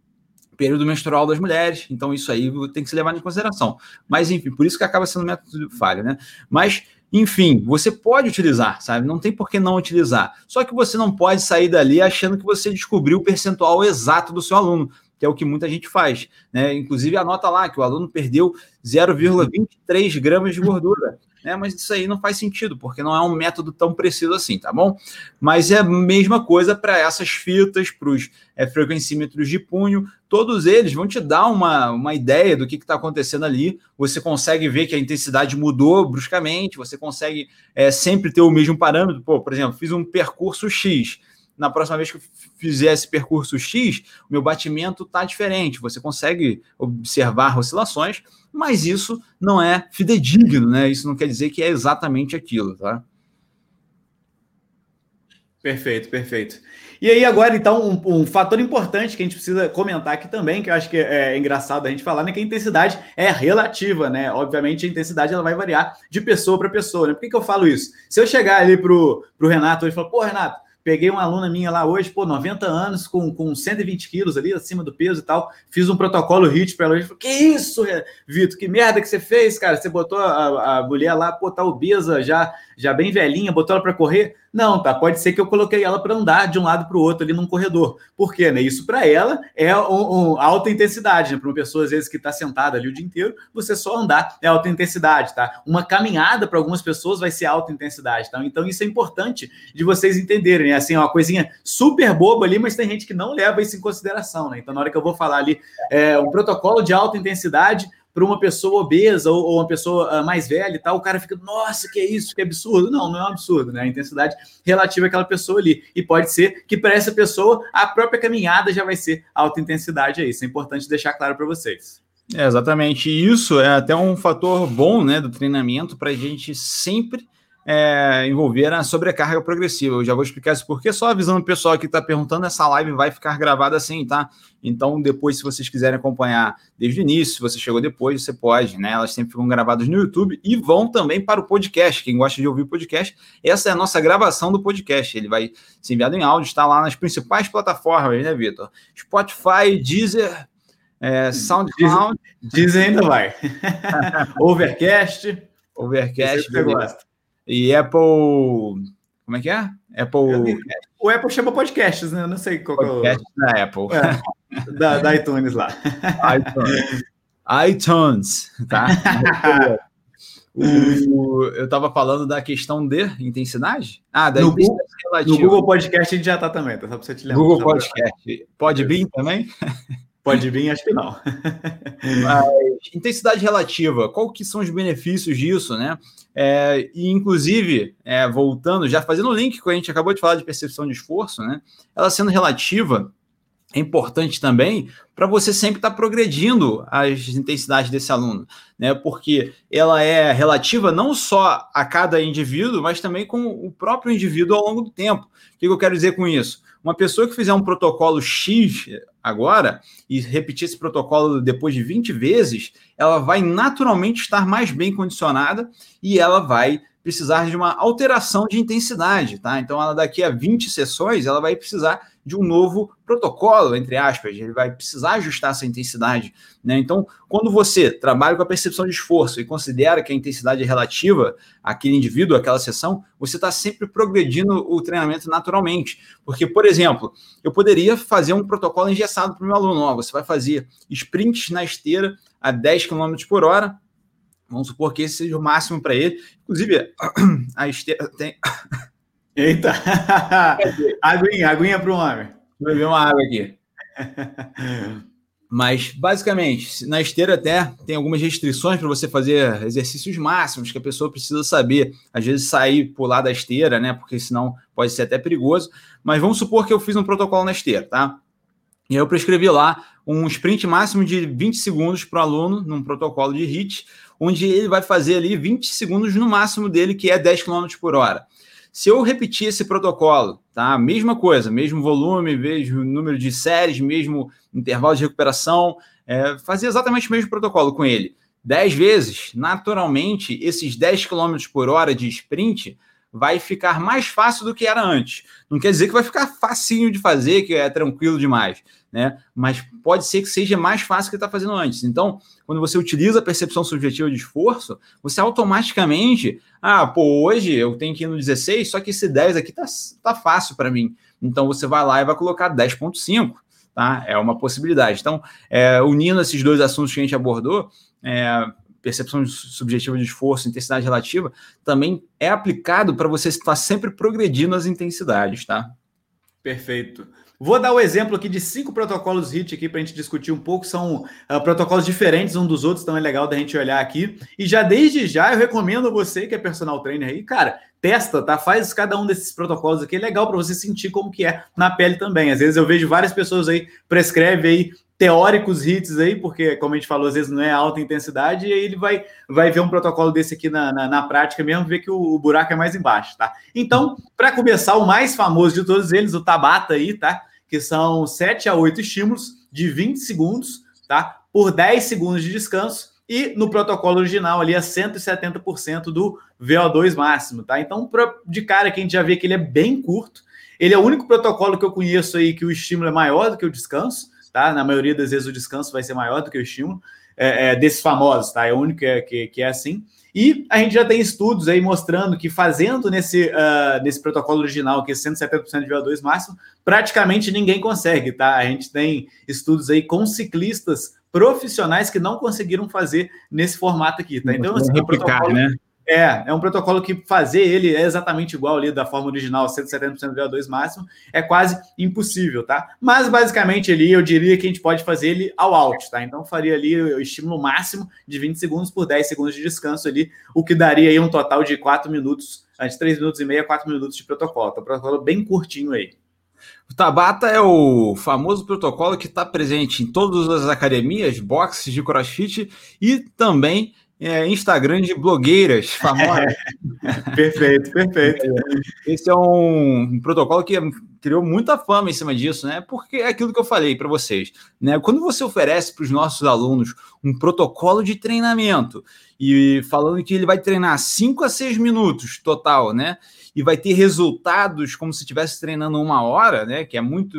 período menstrual das mulheres, então isso aí tem que se levar em consideração. Mas, enfim, por isso que acaba sendo método falho, né? Mas Enfim, você pode utilizar, sabe? Não tem por que não utilizar. Só que você não pode sair dali achando que você descobriu o percentual exato do seu aluno, que é o que muita gente faz. Né? Inclusive, anota lá que o aluno perdeu 0,23 gramas de gordura né? Mas isso aí não faz sentido, porque não é um método tão preciso assim, tá bom? Mas é a mesma coisa para essas fitas, para os é, frequencímetros de punho, todos eles vão te dar uma, uma ideia do que está acontecendo ali. Você consegue ver que a intensidade mudou bruscamente, você consegue é, sempre ter o mesmo parâmetro. Pô, por exemplo, fiz um percurso X na próxima vez que eu fizer esse percurso X, meu batimento está diferente. Você consegue observar oscilações, mas isso não é fidedigno, né? Isso não quer dizer que é exatamente aquilo, tá? Perfeito, perfeito. E aí, agora, então, um, um, fator importante que a gente precisa comentar aqui também, que eu acho que é, é engraçado a gente falar, né? Que a intensidade é relativa, né? Obviamente, a intensidade ela vai variar de pessoa para pessoa, né? Por que, que eu falo isso? Se eu chegar ali pro, pro Renato e falar, pô, Renato, Peguei uma aluna minha lá hoje, pô, 90 anos, com, com 120 quilos ali, acima do peso e tal. Fiz um protocolo HIT para ela hoje. Falei, que isso, Vitor? Que merda que você fez, cara? Você botou a, a mulher lá, pô, tá obesa, já, já bem velhinha, botou ela para correr? Não, tá? Pode ser que eu coloquei ela para andar de um lado para o outro ali num corredor. Por quê? Né? Isso para ela é um, um, alta intensidade, né? Para uma pessoa, às vezes, que está sentada ali o dia inteiro, você só andar é alta intensidade, tá? Uma caminhada para algumas pessoas vai ser alta intensidade, tá? Então, isso é importante de vocês entenderem, né? Assim, é uma coisinha super boba ali, mas tem gente que não leva isso em consideração, né? Então, na hora que eu vou falar ali, é um protocolo de alta intensidade para uma pessoa obesa ou, ou uma pessoa uh, mais velha e tal, o cara fica, nossa, que é isso, que absurdo. Não, não é um absurdo, né? A intensidade relativa àquela pessoa ali. E pode ser que para essa pessoa a própria caminhada já vai ser alta intensidade aí. Isso é importante deixar claro para vocês. É, exatamente. Isso é até um fator bom né, do treinamento para a gente sempre é, envolver a sobrecarga progressiva. Eu já vou explicar isso porque, só avisando o pessoal que está perguntando, essa live vai ficar gravada assim, tá? Então, depois, se vocês quiserem acompanhar desde o início, se você chegou depois, você pode, né? Elas sempre ficam gravadas no YouTube e vão também para o podcast. Quem gosta de ouvir o podcast, essa é a nossa gravação do podcast. Ele vai ser enviado em áudio, está lá nas principais plataformas, né, Vitor? Spotify, Deezer, é, SoundCloud. Deezer ainda vai. Overcast. Overcast, beleza. E Apple. Como é que é? Apple. O Apple chama podcasts, né? Eu não sei qual podcast é o... da Apple. É, da, da, iTunes lá. iTunes. iTunes, tá? o, eu estava falando da questão de intensidade. Ah, da no intensidade Google, relativa. No Google Podcast a gente já está também, tá? Só para você te lembrar. Google Podcast. Pode vir também? Pode vir, acho que não. Mas, intensidade relativa, qual que são os benefícios disso, né? É, e, inclusive, é, voltando, já fazendo o link que a gente acabou de falar de percepção de esforço, né? Ela sendo relativa, é importante também para você sempre estar tá progredindo as intensidades desse aluno, né? Porque ela é relativa não só a cada indivíduo, mas também com o próprio indivíduo ao longo do tempo. O que eu quero dizer com isso? Uma pessoa que fizer um protocolo X agora e repetir esse protocolo depois de 20 vezes, ela vai naturalmente estar mais bem condicionada e ela vai precisar de uma alteração de intensidade, tá? Então, ela daqui a 20 sessões, ela vai precisar de um novo protocolo, entre aspas, ele vai precisar ajustar essa intensidade, né? Então, quando você trabalha com a percepção de esforço e considera que a intensidade é relativa àquele indivíduo, àquela sessão, você está sempre progredindo o treinamento naturalmente. Porque, por exemplo, eu poderia fazer um protocolo engessado para o meu aluno, ó, você vai fazer sprints na esteira a 10 km por hora, Vamos supor que esse seja o máximo para ele. Inclusive, a esteira tem. Eita! aguinha, aguinha para o homem. Vou beber uma água aqui. Mas, basicamente, na esteira até tem algumas restrições para você fazer exercícios máximos que a pessoa precisa saber. Às vezes, sair, pular da esteira, né? Porque senão pode ser até perigoso. Mas vamos supor que eu fiz um protocolo na esteira, tá? E aí eu prescrevi lá um sprint máximo de 20 segundos para o aluno, num protocolo de HIT, onde ele vai fazer ali 20 segundos no máximo dele, que é 10 km por hora. Se eu repetir esse protocolo, tá? Mesma coisa, mesmo volume, mesmo número de séries, mesmo intervalo de recuperação, é, fazer exatamente o mesmo protocolo com ele 10 vezes, naturalmente, esses 10 km por hora de sprint vai ficar mais fácil do que era antes. Não quer dizer que vai ficar facinho de fazer, que é tranquilo demais, né? Mas pode ser que seja mais fácil que está fazendo antes. Então, quando você utiliza a percepção subjetiva de esforço, você automaticamente, ah, pô, hoje eu tenho que ir no 16, só que esse 10 aqui tá, tá fácil para mim. Então você vai lá e vai colocar 10.5, tá? É uma possibilidade. Então, é, unindo esses dois assuntos que a gente abordou, é, percepção subjetiva de esforço, intensidade relativa, também é aplicado para você estar sempre progredindo as intensidades, tá? Perfeito. Vou dar o exemplo aqui de cinco protocolos HIT aqui para a gente discutir um pouco. São uh, protocolos diferentes um dos outros, então é legal da gente olhar aqui. E já desde já eu recomendo você que é personal trainer aí, cara, testa, tá? Faz cada um desses protocolos aqui, é legal para você sentir como que é na pele também. Às vezes eu vejo várias pessoas aí prescreve aí teóricos hits aí, porque, como a gente falou, às vezes não é alta intensidade, e aí ele vai, vai ver um protocolo desse aqui na, na, na prática mesmo, ver que o, o, buraco é mais embaixo, tá? Então, para começar, o mais famoso de todos eles, o Tabata aí, tá? Que são 7 a 8 estímulos de 20 segundos, tá? Por 10 segundos de descanso, e no protocolo original ali é 170% do VO2 máximo, tá? Então, de cara que a gente já vê que ele é bem curto, ele é o único protocolo que eu conheço aí que o estímulo é maior do que o descanso, tá? Na maioria das vezes o descanso vai ser maior do que o estímulo, é, é, desses famosos, tá? É o único que é, que, que, é assim. E a gente já tem estudos aí mostrando que fazendo nesse, uh, nesse protocolo original, que é 170% de VO2 máximo, praticamente ninguém consegue, tá? A gente tem estudos aí com ciclistas profissionais que não conseguiram fazer nesse formato aqui, tá? Então, assim, replicar, né? É, é um protocolo que fazer ele é exatamente igual ali da forma original, 170% VO2 máximo, é quase impossível, tá? Mas basicamente ali eu diria que a gente pode fazer ele ao alto, tá? Então faria ali o estímulo máximo de 20 segundos por 10 segundos de descanso ali, o que daria aí um total de 4 minutos, de 3 minutos e meio a 4 minutos de protocolo. Então, protocolo bem curtinho aí. O Tabata é o famoso protocolo que está presente em todas as academias, boxes de crossfit e também é, Instagram de blogueiras famosas. perfeito, perfeito. Esse é um, protocolo que criou muita fama em cima disso, né? Porque é aquilo que eu falei para vocês, né? Quando você oferece para os nossos alunos um protocolo de treinamento e falando que ele vai treinar 5 a 6 minutos total, né? e vai ter resultados como se estivesse treinando uma hora, né? Que é muito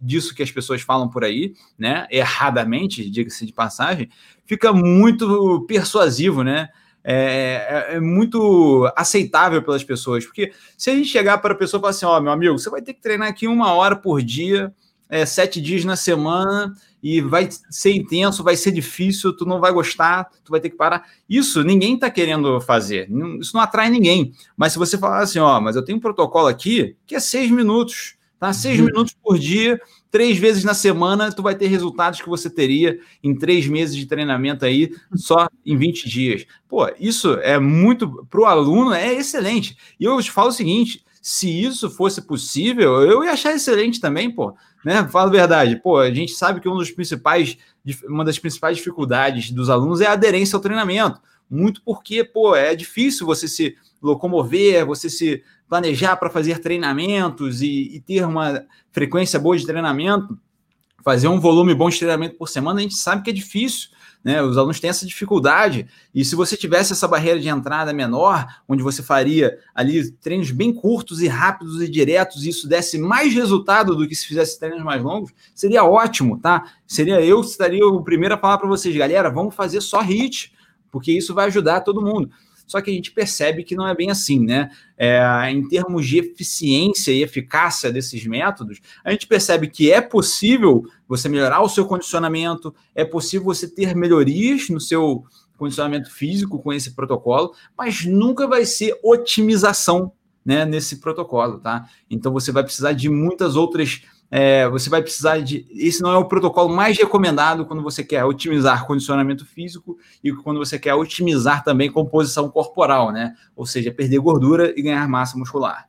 disso que as pessoas falam por aí, né? Erradamente, diga-se de passagem, fica muito persuasivo, né? É, é, é, muito aceitável pelas pessoas, porque se a gente chegar para a pessoa e falar assim, ó, oh, meu amigo, você vai ter que treinar aqui uma hora por dia, é, sete dias na semana, e vai ser intenso, vai ser difícil, tu não vai gostar, tu vai ter que parar. Isso ninguém está querendo fazer, isso não atrai ninguém. Mas se você falar assim, ó, mas eu tenho um protocolo aqui que é seis minutos, tá? Seis uhum. minutos por dia, três vezes na semana, tu vai ter resultados que você teria em três meses de treinamento aí, só em 20 dias. Pô, isso é muito, para o aluno, é excelente. E eu te falo o seguinte, se isso fosse possível, eu ia achar excelente também, pô né? Fala a verdade. Pô, a gente sabe que um dos principais, uma das principais dificuldades dos alunos é a aderência ao treinamento. Muito porque, pô, é difícil você se locomover, você se planejar para fazer treinamentos e, e ter uma frequência boa de treinamento, fazer um volume bom de treinamento por semana, a gente sabe que é difícil. Né? Os alunos têm essa dificuldade. E se você tivesse essa barreira de entrada menor, onde você faria ali treinos bem curtos e rápidos e diretos, e isso desse mais resultado do que se fizesse treinos mais longos, seria ótimo, tá? Seria eu que estaria o primeiro a falar para vocês, galera, vamos fazer só hit, porque isso vai ajudar todo mundo. Só que a gente percebe que não é bem assim, né? É, em termos de eficiência e eficácia desses métodos, a gente percebe que é possível você melhorar o seu condicionamento, é possível você ter melhorias no seu condicionamento físico com esse protocolo, mas nunca vai ser otimização né, nesse protocolo, tá? Então você vai precisar de muitas outras é, você vai precisar de. Esse não é o protocolo mais recomendado quando você quer otimizar condicionamento físico e quando você quer otimizar também composição corporal, né? Ou seja, perder gordura e ganhar massa muscular.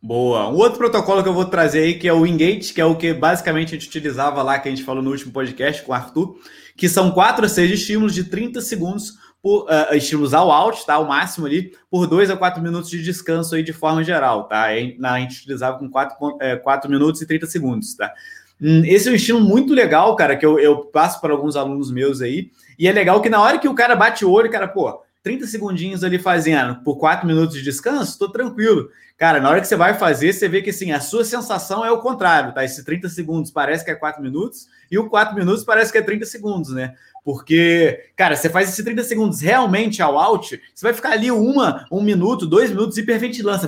Boa. Um outro protocolo que eu vou trazer aí, que é o Engage, que é o que basicamente a gente utilizava lá, que a gente falou no último podcast com o Arthur, que são quatro a seis estímulos de 30 segundos por uh, estímulos ao alto, tá? O máximo ali, por 2 a 4 minutos de descanso aí de forma geral, tá? Aí, a gente utilizava com 4, é, 4 minutos e 30 segundos, tá? Hum, esse é um estímulo muito legal, cara, que eu, eu passo para alguns alunos meus aí. E é legal que na hora que o cara bate o olho, cara, pô, 30 segundinhos ali fazendo por 4 minutos de descanso, estou tranquilo. Cara, na hora que você vai fazer, você vê que assim, a sua sensação é o contrário, tá? Esse 30 segundos parece que é 4 minutos e o 4 minutos parece que é 30 segundos, né? Porque, cara, você faz esses 30 segundos realmente ao out, você vai ficar ali uma, um minuto, dois minutos hiperventilando,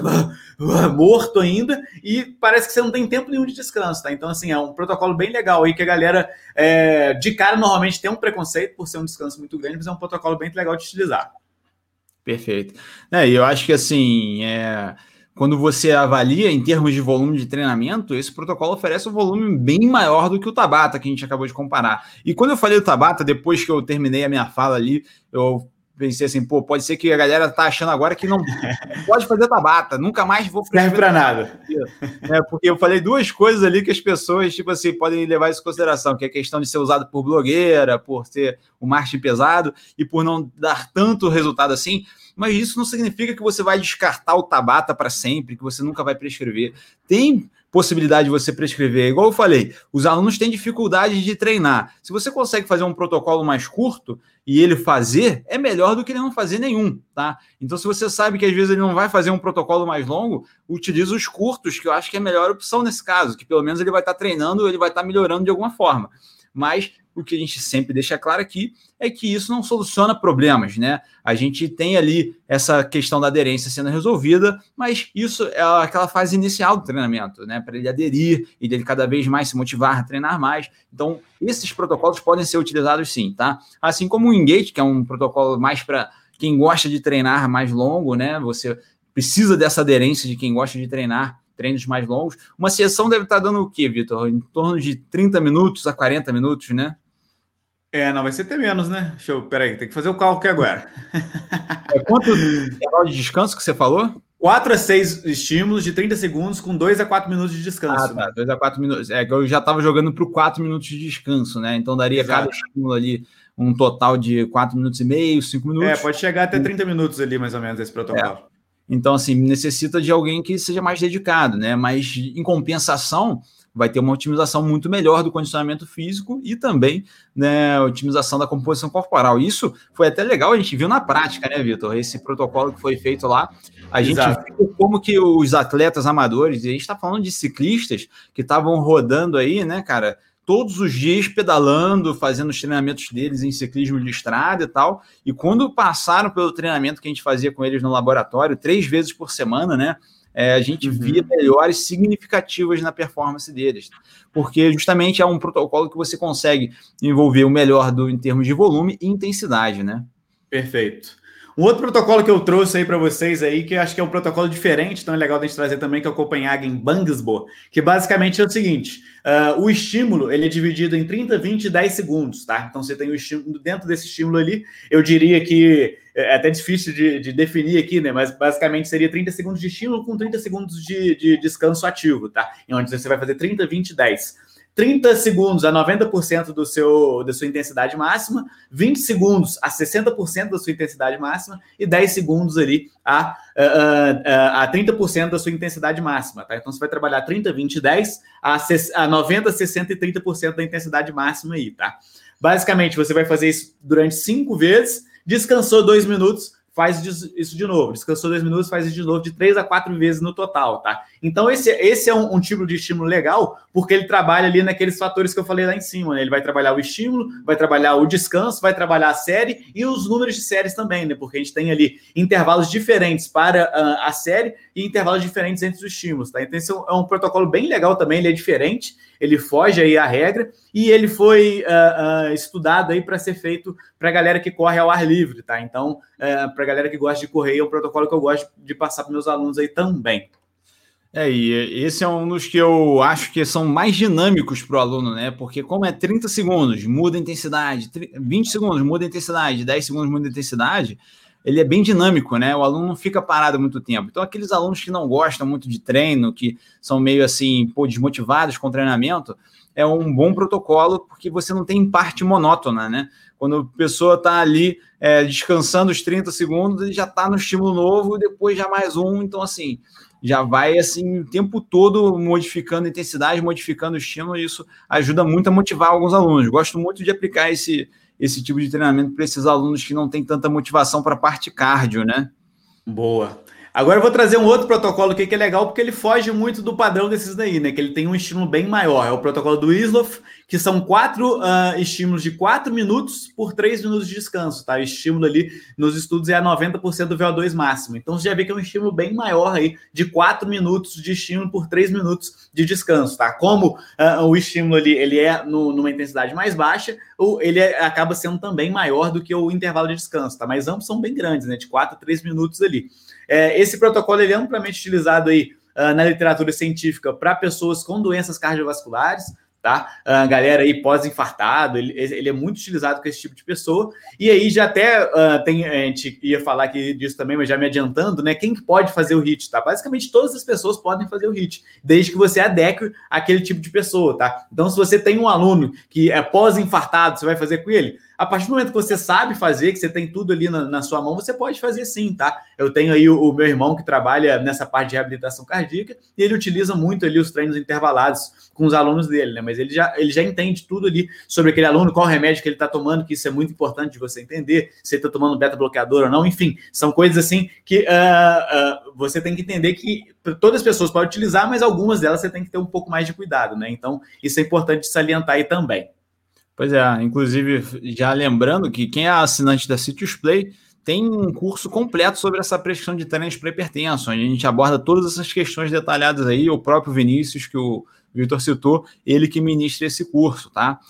morto ainda, e parece que você não tem tempo nenhum de descanso, tá? Então, assim, é um protocolo bem legal aí que a galera, é, de cara, normalmente tem um preconceito por ser um descanso muito grande, mas é um protocolo bem legal de utilizar. Perfeito. É, e eu acho que, assim, é quando você avalia em termos de volume de treinamento, esse protocolo oferece um volume bem maior do que o Tabata, que a gente acabou de comparar. E quando eu falei do Tabata, depois que eu terminei a minha fala ali, eu pensei assim, pô, pode ser que a galera tá achando agora que não pode fazer Tabata, nunca mais vou Serve para nada. É, porque eu falei duas coisas ali que as pessoas, tipo assim, podem levar isso em consideração, que é a questão de ser usado por blogueira, por ter o marketing pesado e por não dar tanto resultado assim mas isso não significa que você vai descartar o Tabata para sempre, que você nunca vai prescrever. Tem possibilidade de você prescrever. Igual eu falei, os alunos têm dificuldade de treinar. Se você consegue fazer um protocolo mais curto e ele fazer, é melhor do que ele não fazer nenhum, tá? Então, se você sabe que às vezes ele não vai fazer um protocolo mais longo, utilize os curtos, que eu acho que é a melhor opção nesse caso, que pelo menos ele vai estar treinando, ele vai estar melhorando de alguma forma. Mas o que a gente sempre deixa claro aqui é que isso não soluciona problemas, né? A gente tem ali essa questão da aderência sendo resolvida, mas isso é aquela fase inicial do treinamento, né? Para ele aderir e ele cada vez mais se motivar a treinar mais. Então, esses protocolos podem ser utilizados sim, tá? Assim como o Engage, que é um protocolo mais para quem gosta de treinar mais longo, né? Você precisa dessa aderência de quem gosta de treinar treinos mais longos. Uma sessão deve estar dando o quê, Vitor? Em torno de 30 minutos a 40 minutos, né? É, não, vai ser até menos, né? Deixa eu, peraí, tem que fazer o cálculo agora. É, quanto intervalo de descanso que você falou? 4 a 6 estímulos de 30 segundos com 2 a 4 minutos de descanso. Ah, tá, 2 a 4 minutos. É que eu já estava jogando para 4 minutos de descanso, né? Então daria Exato. cada estímulo ali um total de 4 minutos e meio, 5 minutos. É, pode chegar até 30 minutos ali, mais ou menos, esse protocolo. É. Então, assim, necessita de alguém que seja mais dedicado, né? Mas em compensação, vai ter uma otimização muito melhor do condicionamento físico e também né, otimização da composição corporal. Isso foi até legal, a gente viu na prática, né, Vitor? Esse protocolo que foi feito lá, a Exato. gente viu como que os atletas amadores, e a gente está falando de ciclistas que estavam rodando aí, né, cara, todos os dias pedalando, fazendo os treinamentos deles em ciclismo de estrada e tal. E quando passaram pelo treinamento que a gente fazia com eles no laboratório, três vezes por semana, né? É, a gente uhum. via melhores significativas na performance deles. Porque justamente é um protocolo que você consegue envolver o melhor do, em termos de volume e intensidade, né? Perfeito. Um outro protocolo que eu trouxe aí para vocês aí, que acho que é um protocolo diferente, então é legal a gente trazer também, que é o Copenhagen Bangsbo, que basicamente é o seguinte, uh, o estímulo, ele é dividido em 30, 20 e 10 segundos, tá? Então você tem o estímulo, dentro desse estímulo ali, eu diria que é até difícil de, de, definir aqui, né? Mas basicamente seria 30 segundos de estímulo com 30 segundos de, de descanso ativo, tá? Em onde você vai fazer 30, 20, 10. 30 segundos a 90% do seu, da sua intensidade máxima, 20 segundos a 60% da sua intensidade máxima e 10 segundos ali a, a, a, a 30% da sua intensidade máxima. Tá? Então você vai trabalhar 30, 20, 10 a, a 90, 60 e 30% da intensidade máxima aí, tá? Basicamente, você vai fazer isso durante cinco vezes, descansou dois minutos, faz isso de novo. Descansou dois minutos, faz isso de novo, de três a quatro vezes no total, tá? Então, esse, esse é um, um, tipo de estímulo legal, porque ele trabalha ali naqueles fatores que eu falei lá em cima, né? Ele vai trabalhar o estímulo, vai trabalhar o descanso, vai trabalhar a série e os números de séries também, né? Porque a gente tem ali intervalos diferentes para uh, a série e intervalos diferentes entre os estímulos, tá? Então, esse é um, é um protocolo bem legal também, ele é diferente, ele foge aí à regra e ele foi uh, uh, estudado aí para ser feito para a galera que corre ao ar livre, tá? Então, uh, para a galera que gosta de correr, é um protocolo que eu gosto de passar para meus alunos aí também. É, e esse é um dos que eu acho que são mais dinâmicos para o aluno, né? Porque como é 30 segundos, muda a intensidade, 20 segundos, muda a intensidade, 10 segundos, muda a intensidade, ele é bem dinâmico, né? O aluno não fica parado muito tempo. Então, aqueles alunos que não gostam muito de treino, que são meio assim, pô, desmotivados com treinamento, é um bom protocolo porque você não tem parte monótona, né? Quando a pessoa está ali é, descansando os 30 segundos, ele já está no estímulo novo, e depois já mais um. Então, assim, já vai assim o tempo todo modificando a intensidade, modificando o estímulo, e isso ajuda muito a motivar alguns alunos. Gosto muito de aplicar esse esse tipo de treinamento para esses alunos que não têm tanta motivação para a parte cardio, né? Boa. Agora eu vou trazer um outro protocolo aqui que é legal porque ele foge muito do padrão desses daí, né? Que ele tem um estímulo bem maior. É o protocolo do Isloff, que são quatro uh, estímulos de quatro minutos por três minutos de descanso, tá? O estímulo ali nos estudos é a 90% do VO2 máximo. Então você já vê que é um estímulo bem maior aí, de quatro minutos de estímulo por três minutos de descanso, tá? Como uh, o estímulo ali ele é no, numa intensidade mais baixa, ou ele é, acaba sendo também maior do que o intervalo de descanso, tá? Mas ambos são bem grandes, né? De quatro a três minutos ali. É, esse protocolo ele é amplamente utilizado aí uh, na literatura científica para pessoas com doenças cardiovasculares, tá? Uh, galera aí pós-infartado, ele, ele, é muito utilizado com esse tipo de pessoa. E aí já até uh, tem, a gente ia falar aqui disso também, mas já me adiantando, né? Quem pode fazer o HIT, tá? Basicamente todas as pessoas podem fazer o HIT, desde que você adeque aquele tipo de pessoa, tá? Então, se você tem um aluno que é pós-infartado, você vai fazer com ele? A partir do momento que você sabe fazer, que você tem tudo ali na, na sua mão, você pode fazer sim, tá? Eu tenho aí o, o, meu irmão que trabalha nessa parte de reabilitação cardíaca e ele utiliza muito ali os treinos intervalados com os alunos dele, né? Mas ele já, ele já entende tudo ali sobre aquele aluno, qual remédio que ele está tomando, que isso é muito importante de você entender, se ele está tomando beta-bloqueador ou não, enfim, são coisas assim que uh, uh, você tem que entender que todas as pessoas podem utilizar, mas algumas delas você tem que ter um pouco mais de cuidado, né? Então, isso é importante salientar aí também. Pois é, inclusive, já lembrando que quem é assinante da Citrus Play tem um curso completo sobre essa prescrição de treinos para hipertenso, a gente aborda todas essas questões detalhadas aí, o próprio Vinícius, que o Vitor citou, ele que ministra esse curso, tá?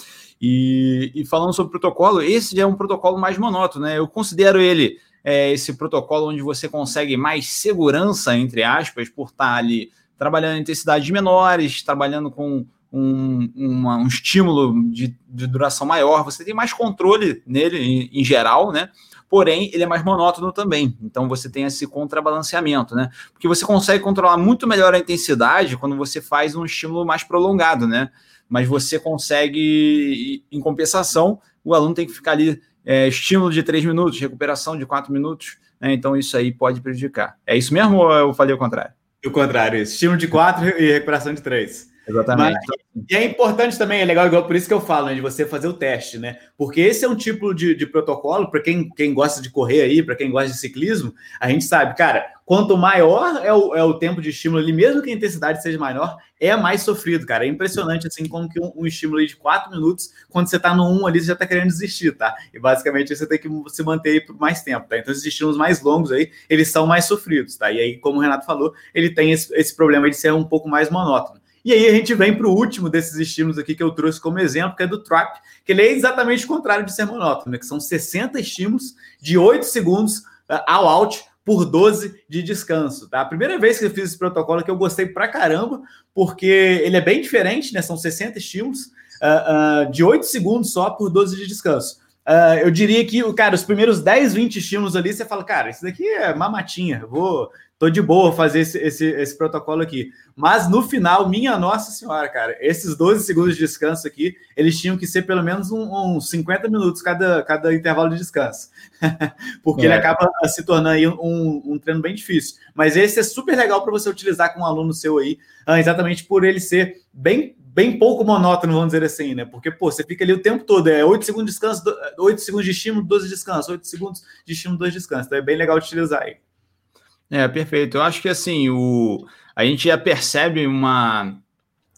E, e, falando sobre protocolo, esse é um protocolo mais monótono, né? Eu considero ele é, esse protocolo onde você consegue mais segurança, entre aspas, por estar ali trabalhando em intensidades menores, trabalhando com um, uma, um estímulo de, de, duração maior, você tem mais controle nele em, em, geral, né? Porém, ele é mais monótono também. Então você tem esse contrabalanceamento, né? Porque você consegue controlar muito melhor a intensidade quando você faz um estímulo mais prolongado, né? Mas você consegue, em compensação, o aluno tem que ficar ali é, estímulo de 3 minutos, recuperação de 4 minutos, né? Então isso aí pode prejudicar. É isso mesmo ou eu falei o contrário? O contrário, estímulo de 4 e recuperação de 3. Exatamente. Mas, e é importante também, é legal, igual por isso que eu falo, né, de você fazer o teste, né? Porque esse é um tipo de, de protocolo, para quem, quem gosta de correr aí, para quem gosta de ciclismo, a gente sabe, cara, quanto maior é o, é o tempo de estímulo ali, mesmo que a intensidade seja maior, é mais sofrido, cara. É impressionante, assim, como que um, um estímulo de 4 minutos, quando você tá no 1 ali, você já tá querendo desistir, tá? E basicamente você tem que se manter aí por mais tempo, tá? Então, esses estímulos mais longos aí, eles são mais sofridos, tá? E aí, como o Renato falou, ele tem esse, esse problema de ser um pouco mais monótono. E aí a gente vem para o último desses estímulos aqui que eu trouxe como exemplo, que é do trap, que ele é exatamente o contrário de ser monótono, né? que são 60 estímulos de 8 segundos uh, ao out por 12 de descanso, tá? A primeira vez que eu fiz esse protocolo que eu gostei pra caramba, porque ele é bem diferente, né? São 60 estímulos uh, uh, de 8 segundos só por 12 de descanso. Uh, eu diria que, cara, os primeiros 10, 20 estímulos ali, você fala, cara, isso daqui é mamatinha, vou tô de boa fazer esse, esse, esse, protocolo aqui. Mas no final, minha nossa senhora, cara, esses 12 segundos de descanso aqui, eles tinham que ser pelo menos uns um, um 50 minutos cada, cada intervalo de descanso. Porque é. ele acaba se tornando um, um, treino bem difícil. Mas esse é super legal para você utilizar com um aluno seu aí, ah, exatamente por ele ser bem bem pouco monótono, vamos dizer assim, né? Porque, pô, você fica ali o tempo todo, é 8 segundos de descanso, 8 segundos de estímulo, 12 de descanso, 8 segundos de estímulo, 2 de descanso. Então é bem legal utilizar aí. É, perfeito. Eu acho que assim, o, a gente já percebe uma,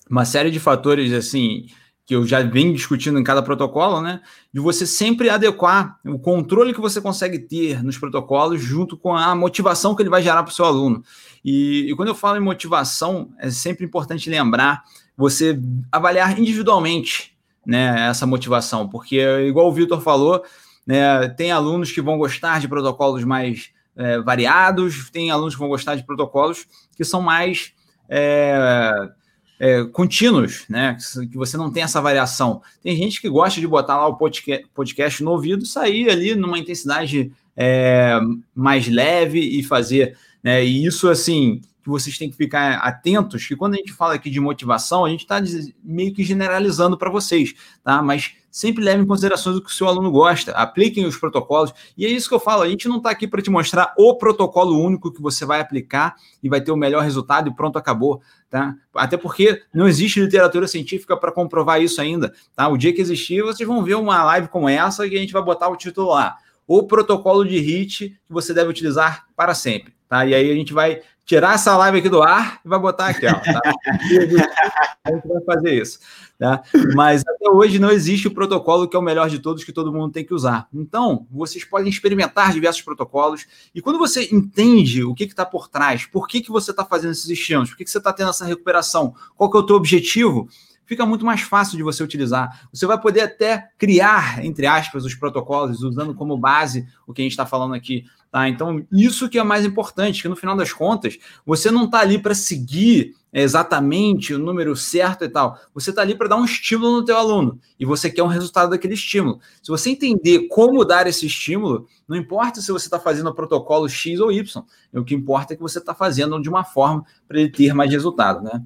uma série de fatores assim que eu já venho discutindo em cada protocolo, né? De você sempre adequar o controle que você consegue ter nos protocolos junto com a motivação que ele vai gerar para o seu aluno. E, e, quando eu falo em motivação, é sempre importante lembrar você avaliar individualmente né, essa motivação, porque, igual o Vitor falou, né, tem alunos que vão gostar de protocolos mais é, variados, tem alunos que vão gostar de protocolos que são mais é, é, contínuos, né? Que você não tem essa variação. Tem gente que gosta de botar lá o podcast no ouvido, sair ali numa intensidade é, mais leve e fazer, né? E isso assim, que vocês têm que ficar atentos, que quando a gente fala aqui de motivação, a gente está meio que generalizando para vocês, tá? Mas sempre leve em consideração o que o seu aluno gosta, apliquem os protocolos. E é isso que eu falo, a gente não está aqui para te mostrar o protocolo único que você vai aplicar e vai ter o melhor resultado e pronto, acabou. Tá? Até porque não existe literatura científica para comprovar isso ainda. Tá? O dia que existir, vocês vão ver uma live como essa e a gente vai botar o título lá. O protocolo de HIT que você deve utilizar para sempre. Tá? E aí a gente vai tirar essa live aqui do ar e vai botar aqui, ó. Tá? a gente vai fazer isso. Tá? Mas até hoje não existe o protocolo que é o melhor de todos que todo mundo tem que usar. Então, vocês podem experimentar diversos protocolos e quando você entende o que está por trás, por que, que você está fazendo esses estímulos, por que, que você está tendo essa recuperação, qual que é o teu objetivo, fica muito mais fácil de você utilizar. Você vai poder até criar, entre aspas, os protocolos, usando como base o que a gente está falando aqui. Tá? Então, isso que é mais importante, que no final das contas, você não está ali para seguir exatamente o número certo e tal. Você está ali para dar um estímulo no teu aluno e você quer um resultado daquele estímulo. Se você entender como dar esse estímulo, não importa se você está fazendo o protocolo X ou Y, o que importa é que você está fazendo de uma forma para ele ter mais resultado, né?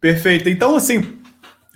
Perfeito. Então, assim,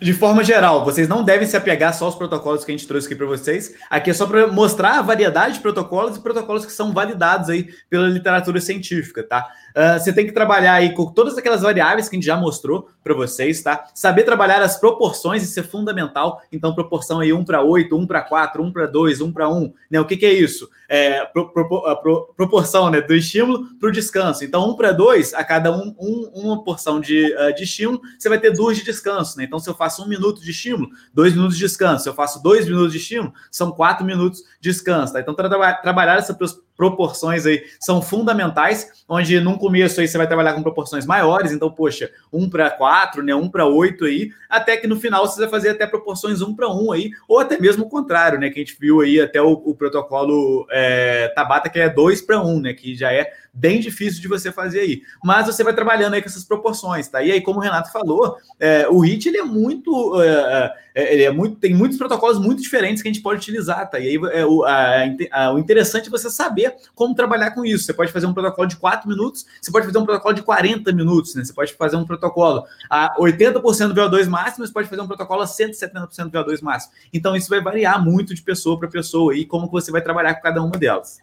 de forma geral, vocês não devem se apegar só aos protocolos que a gente trouxe aqui para vocês. Aqui é só para mostrar a variedade de protocolos e protocolos que são validados aí pela literatura científica, tá? Uh, você tem que trabalhar aí com todas aquelas variáveis que a gente já mostrou para vocês, tá? Saber trabalhar as proporções, isso é fundamental. Então, proporção aí 1 para 8, 1 para 4, 1 para 2, 1 para 1. Né? O que, que é isso? É pro, pro, pro, proporção né, do estímulo para o descanso. Então, 1 para 2, a cada um, um, uma porção de, uh, de estímulo, você vai ter duas de descanso. Né? Então, se eu faço um minuto de estímulo, dois minutos de descanso. Se eu faço dois minutos de estímulo, são quatro minutos de descanso. Tá? Então, tra trabalhar essa proporções aí são fundamentais, onde num começo aí você vai trabalhar com proporções maiores, então, poxa, 1 para 4, né, 1 para 8 aí, até que no final você vai fazer até proporções 1 para 1 aí, ou até mesmo o contrário, né, que a gente viu aí até o, o protocolo é, Tabata, que é 2 para 1, né, que já é bem difícil de você fazer aí. Mas você vai trabalhando aí com essas proporções, tá? E aí, como o Renato falou, é, o HIT ele é muito, é, é, ele é muito, tem muitos protocolos muito diferentes que a gente pode utilizar, tá? E aí é, o, a, a, o interessante é você saber como trabalhar com isso. Você pode fazer um protocolo de 4 minutos, você pode fazer um protocolo de 40 minutos, né? Você pode fazer um protocolo a 80% do VO2 máximo, você pode fazer um protocolo a 170% do VO2 máximo. Então, isso vai variar muito de pessoa para pessoa e como você vai trabalhar com cada uma delas.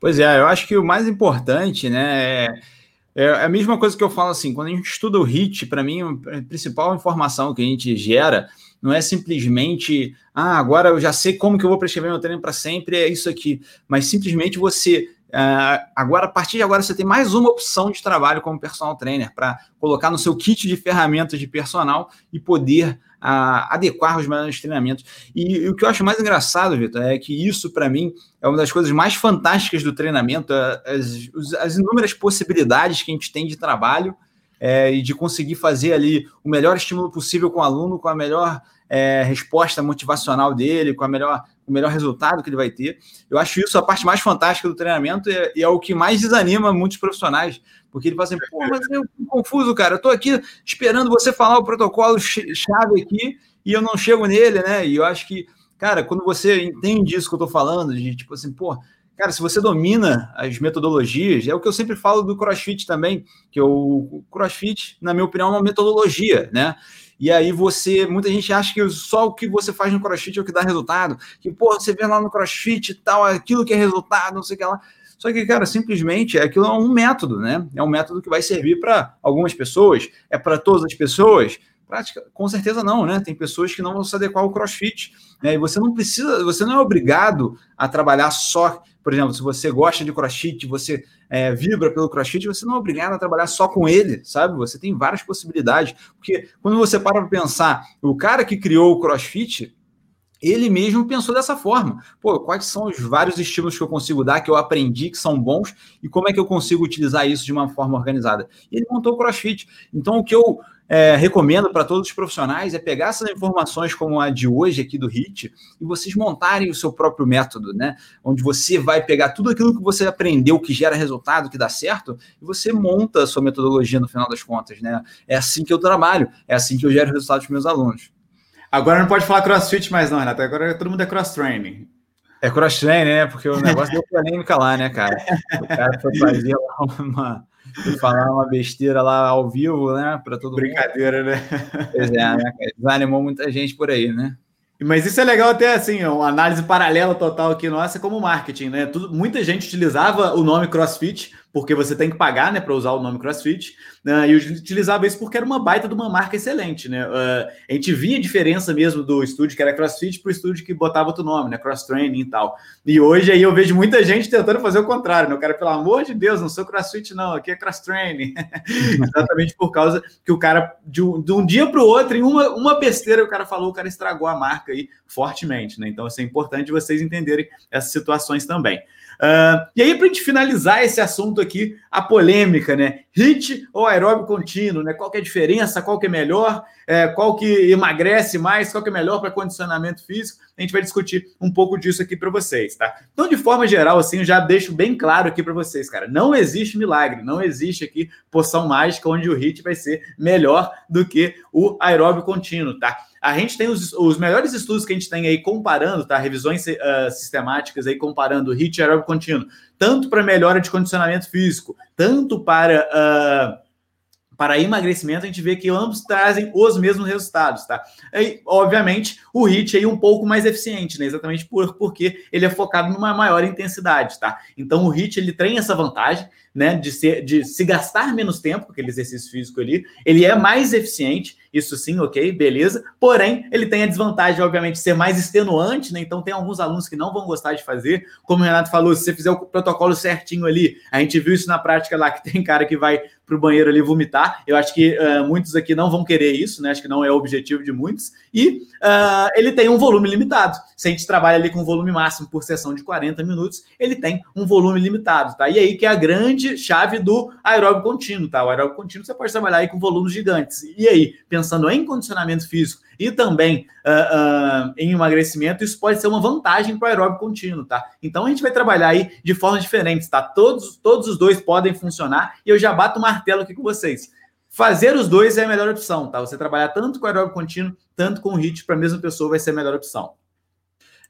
Pois é, eu acho que o mais importante, né, é, é a mesma coisa que eu falo assim, quando a gente estuda o HIT, para mim, a principal informação que a gente gera não é simplesmente, ah, agora eu já sei como que eu vou prescrever meu treino para sempre, é isso aqui, mas simplesmente você Uh, agora, a partir de agora, você tem mais uma opção de trabalho como personal trainer para colocar no seu kit de ferramentas de personal e poder a adequar os melhores treinamentos. E, e, o que eu acho mais engraçado, Vitor, é que isso, para mim, é uma das coisas mais fantásticas do treinamento, é, as, as inúmeras possibilidades que a gente tem de trabalho é, e de conseguir fazer ali o melhor estímulo possível com o aluno, com a melhor é, resposta motivacional dele, com a melhor, o melhor resultado que ele vai ter. Eu acho isso a parte mais fantástica do treinamento e, e é o que mais desanima muitos profissionais, porque ele fala assim, pô, mas eu tô confuso, cara, eu tô aqui esperando você falar o protocolo chave aqui e eu não chego nele, né? E eu acho que, cara, quando você entende isso que eu tô falando, de tipo assim, pô, Cara, se você domina as metodologias, é o que eu sempre falo do CrossFit também, que o CrossFit, na minha opinião, é uma metodologia, né? E aí você, muita gente acha que só o que você faz no CrossFit é o que dá resultado, que, pô, você vê lá no CrossFit e tal, aquilo que é resultado, não sei o que lá. Só que, cara, simplesmente aquilo é um método, né? É um método que vai servir para algumas pessoas, é para todas as pessoas. Prática, com certeza não, né? Tem pessoas que não vão se adequar ao CrossFit, né? E você não precisa, você não é obrigado a trabalhar só por exemplo, se você gosta de crossfit, você é, vibra pelo crossfit, você não é obrigado a trabalhar só com ele, sabe? Você tem várias possibilidades. Porque quando você para para pensar, o cara que criou o crossfit, ele mesmo pensou dessa forma. Pô, quais são os vários estímulos que eu consigo dar, que eu aprendi, que são bons, e como é que eu consigo utilizar isso de uma forma organizada? E ele montou o CrossFit. Então, o que eu é, recomendo para todos os profissionais é pegar essas informações como a de hoje aqui do HIT e vocês montarem o seu próprio método, né? Onde você vai pegar tudo aquilo que você aprendeu que gera resultado, que dá certo, e você monta a sua metodologia no final das contas, né? É assim que eu trabalho, é assim que eu gero resultados para meus alunos. Agora não pode falar crossfit mais, não, Renato. Agora todo mundo é cross-training. É cross-training, né? Porque o negócio deu polêmica lá, né, cara? O cara foi fazer uma e falar uma besteira lá ao vivo, né? Para todo Brincadeira, mundo. Brincadeira, né? Pois é, né? Desanimou muita gente por aí, né? Mas isso é legal até assim, uma análise paralela total aqui nossa como marketing, né? Tudo, muita gente utilizava o nome CrossFit porque você tem que pagar, né, para usar o nome CrossFit, né, e eu utilizava isso porque era uma baita de uma marca excelente, né? Uh, a gente via a diferença mesmo do estúdio que era CrossFit para o estúdio que botava outro nome, né, Cross Training e tal. E hoje aí eu vejo muita gente tentando fazer o contrário, né? O cara, pelo amor de Deus, não sou CrossFit não, aqui é Cross Training. Exatamente por causa que o cara de um, de um dia para o outro, em uma, uma besteira o cara falou, o cara estragou a marca aí fortemente, né? Então, isso é importante vocês entenderem essas situações também. Uh, e aí, para a gente finalizar esse assunto aqui, a polêmica, né? HIT ou aeróbio contínuo, né? Qual que é a diferença? Qual que é melhor? É, qual que emagrece mais? Qual que é melhor para condicionamento físico? A gente vai discutir um pouco disso aqui para vocês, tá? Então, de forma geral, assim, eu já deixo bem claro aqui para vocês, cara. Não existe milagre, não existe aqui poção mágica onde o HIT vai ser melhor do que o aeróbio contínuo, tá? A gente tem os, os melhores estudos que a gente tem aí comparando, tá? Revisões uh, sistemáticas aí comparando HIIT e aeróbio contínuo, tanto para melhora de condicionamento físico, tanto para uh, para emagrecimento, a gente vê que ambos trazem os mesmos resultados, tá? E, obviamente, o HIIT aí um pouco mais eficiente, né? Exatamente por, porque ele é focado numa maior intensidade, tá? Então, o HIIT, ele tem essa vantagem, né, de, ser, de se gastar menos tempo, aquele exercício físico ali, ele é mais eficiente, isso sim, ok, beleza. Porém, ele tem a desvantagem, obviamente, de ser mais extenuante, né? Então, tem alguns alunos que não vão gostar de fazer. Como o Renato falou, se você fizer o protocolo certinho ali, a gente viu isso na prática lá, que tem cara que vai para o banheiro ali vomitar. Eu acho que uh, muitos aqui não vão querer isso, né? Acho que não é o objetivo de muitos. E uh, ele tem um volume limitado. Se a gente trabalha ali com volume máximo por sessão de 40 minutos, ele tem um volume limitado, tá? E aí que é a grande chave do aeróbio contínuo, tá? O aeróbio contínuo você pode trabalhar aí com volumes gigantes. E aí, pensando em condicionamento físico e também uh, uh, em emagrecimento, isso pode ser uma vantagem para o aeróbio contínuo, tá? Então a gente vai trabalhar aí de formas diferentes, tá? Todos, todos os dois podem funcionar e eu já bato o martelo aqui com vocês. Fazer os dois é a melhor opção, tá? Você trabalhar tanto com aeróbio contínuo, tanto com HIIT para a mesma pessoa vai ser a melhor opção.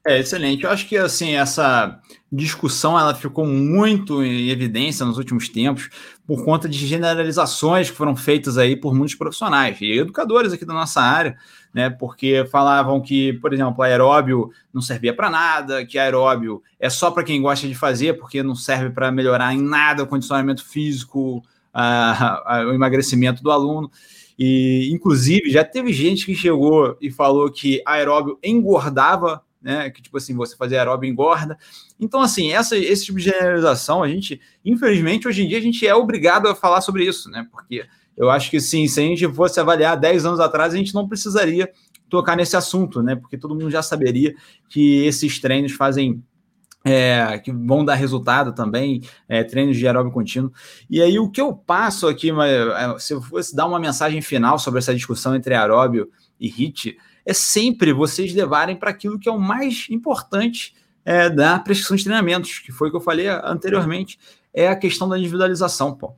É excelente. Eu acho que assim essa discussão ela ficou muito em evidência nos últimos tempos por conta de generalizações que foram feitas aí por muitos profissionais e educadores aqui da nossa área, né? Porque falavam que, por exemplo, aeróbio não servia para nada, que aeróbio é só para quem gosta de fazer, porque não serve para melhorar em nada o condicionamento físico, a, a, o emagrecimento do aluno. E, inclusive, já teve gente que chegou e falou que aeróbio engordava né? Que tipo assim, você fazer aeróbio engorda. Então, assim, essa, esse tipo de generalização, a gente, infelizmente, hoje em dia, a gente é obrigado a falar sobre isso, né? Porque eu acho que sim, se a gente fosse avaliar 10 anos atrás, a gente não precisaria tocar nesse assunto, né? Porque todo mundo já saberia que esses treinos fazem. É, que vão dar resultado também, é, treinos de aeróbio contínuo. E aí, o que eu passo aqui, é, se eu fosse dar uma mensagem final sobre essa discussão entre aeróbio e HIT, é sempre vocês levarem para aquilo que é o mais importante é, da prescrição de treinamentos, que foi o que eu falei anteriormente, é a questão da individualização, pô.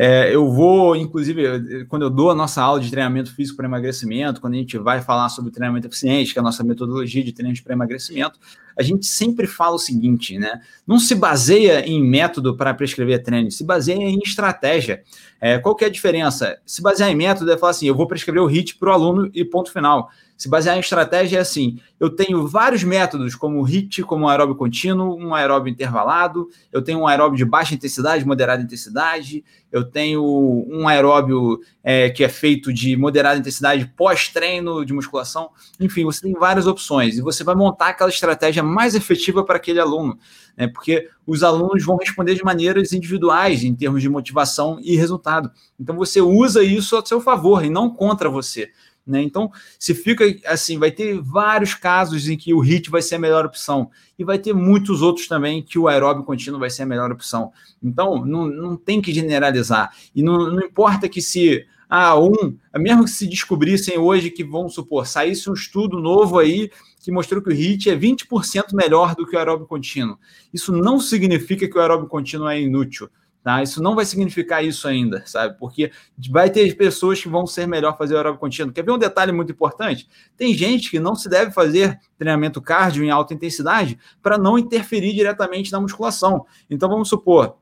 É, eu vou, inclusive, quando eu dou a nossa aula de treinamento físico para emagrecimento, quando a gente vai falar sobre treinamento eficiente, que é a nossa metodologia de treinamento para emagrecimento, a gente sempre fala o seguinte, né? Não se baseia em método para prescrever treino, se baseia em estratégia. É, qual que é a diferença? Se basear em método é falar assim, eu vou prescrever o HIT para o aluno e ponto final. Se basear em estratégia é assim: eu tenho vários métodos, como o HIT, como um aeróbio contínuo, um aeróbio intervalado, eu tenho um aeróbio de baixa intensidade, moderada intensidade, eu tenho um aeróbio é, que é feito de moderada intensidade pós-treino de musculação. Enfim, você tem várias opções e você vai montar aquela estratégia mais efetiva para aquele aluno, né? Porque os alunos vão responder de maneiras individuais em termos de motivação e resultado. Então você usa isso a seu favor e não contra você. Né? Então, se fica assim, vai ter vários casos em que o HIT vai ser a melhor opção, e vai ter muitos outros também que o aeróbio contínuo vai ser a melhor opção. Então, não, não tem que generalizar. E não, não importa que se ah, um, mesmo que se descobrissem hoje que, vamos supor, saísse um estudo novo aí que mostrou que o HIT é 20% melhor do que o aeróbio contínuo. Isso não significa que o aeróbio contínuo é inútil. Tá? Isso não vai significar isso ainda, sabe? Porque vai ter pessoas que vão ser melhor fazer aeróbio contínuo. Quer ver um detalhe muito importante? Tem gente que não se deve fazer treinamento cardio em alta intensidade para não interferir diretamente na musculação. Então, vamos supor,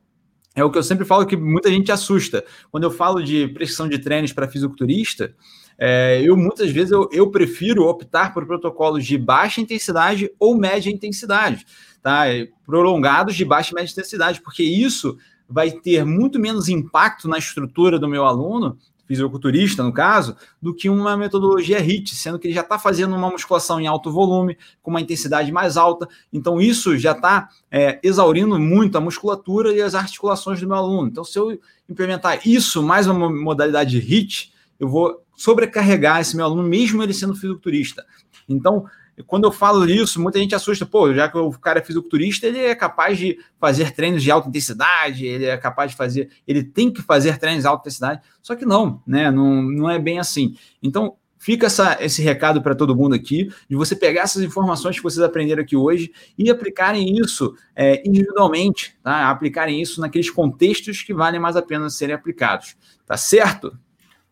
é o que eu sempre falo que muita gente assusta. Quando eu falo de prescrição de treinos para fisiculturista, é, eu muitas vezes eu, eu, prefiro optar por protocolos de baixa intensidade ou média intensidade, tá? Prolongados de baixa e média intensidade, porque isso vai ter muito menos impacto na estrutura do meu aluno fisiculturista, no caso, do que uma metodologia HIT, sendo que ele já está fazendo uma musculação em alto volume, com uma intensidade mais alta. Então, isso já está é, exaurindo muito a musculatura e as articulações do meu aluno. Então, se eu implementar isso mais uma modalidade HIT, eu vou sobrecarregar esse meu aluno, mesmo ele sendo fisiculturista. Então, quando eu falo isso, muita gente assusta, pô, já que o cara é fisiculturista, ele é capaz de fazer treinos de alta intensidade, ele é capaz de fazer, ele tem que fazer treinos de alta intensidade, só que não, né? Não, não é bem assim. Então, fica essa, esse recado para todo mundo aqui, de você pegar essas informações que vocês aprenderam aqui hoje e aplicarem isso é, individualmente, tá? Aplicarem isso naqueles contextos que valem mais a pena serem aplicados, tá certo?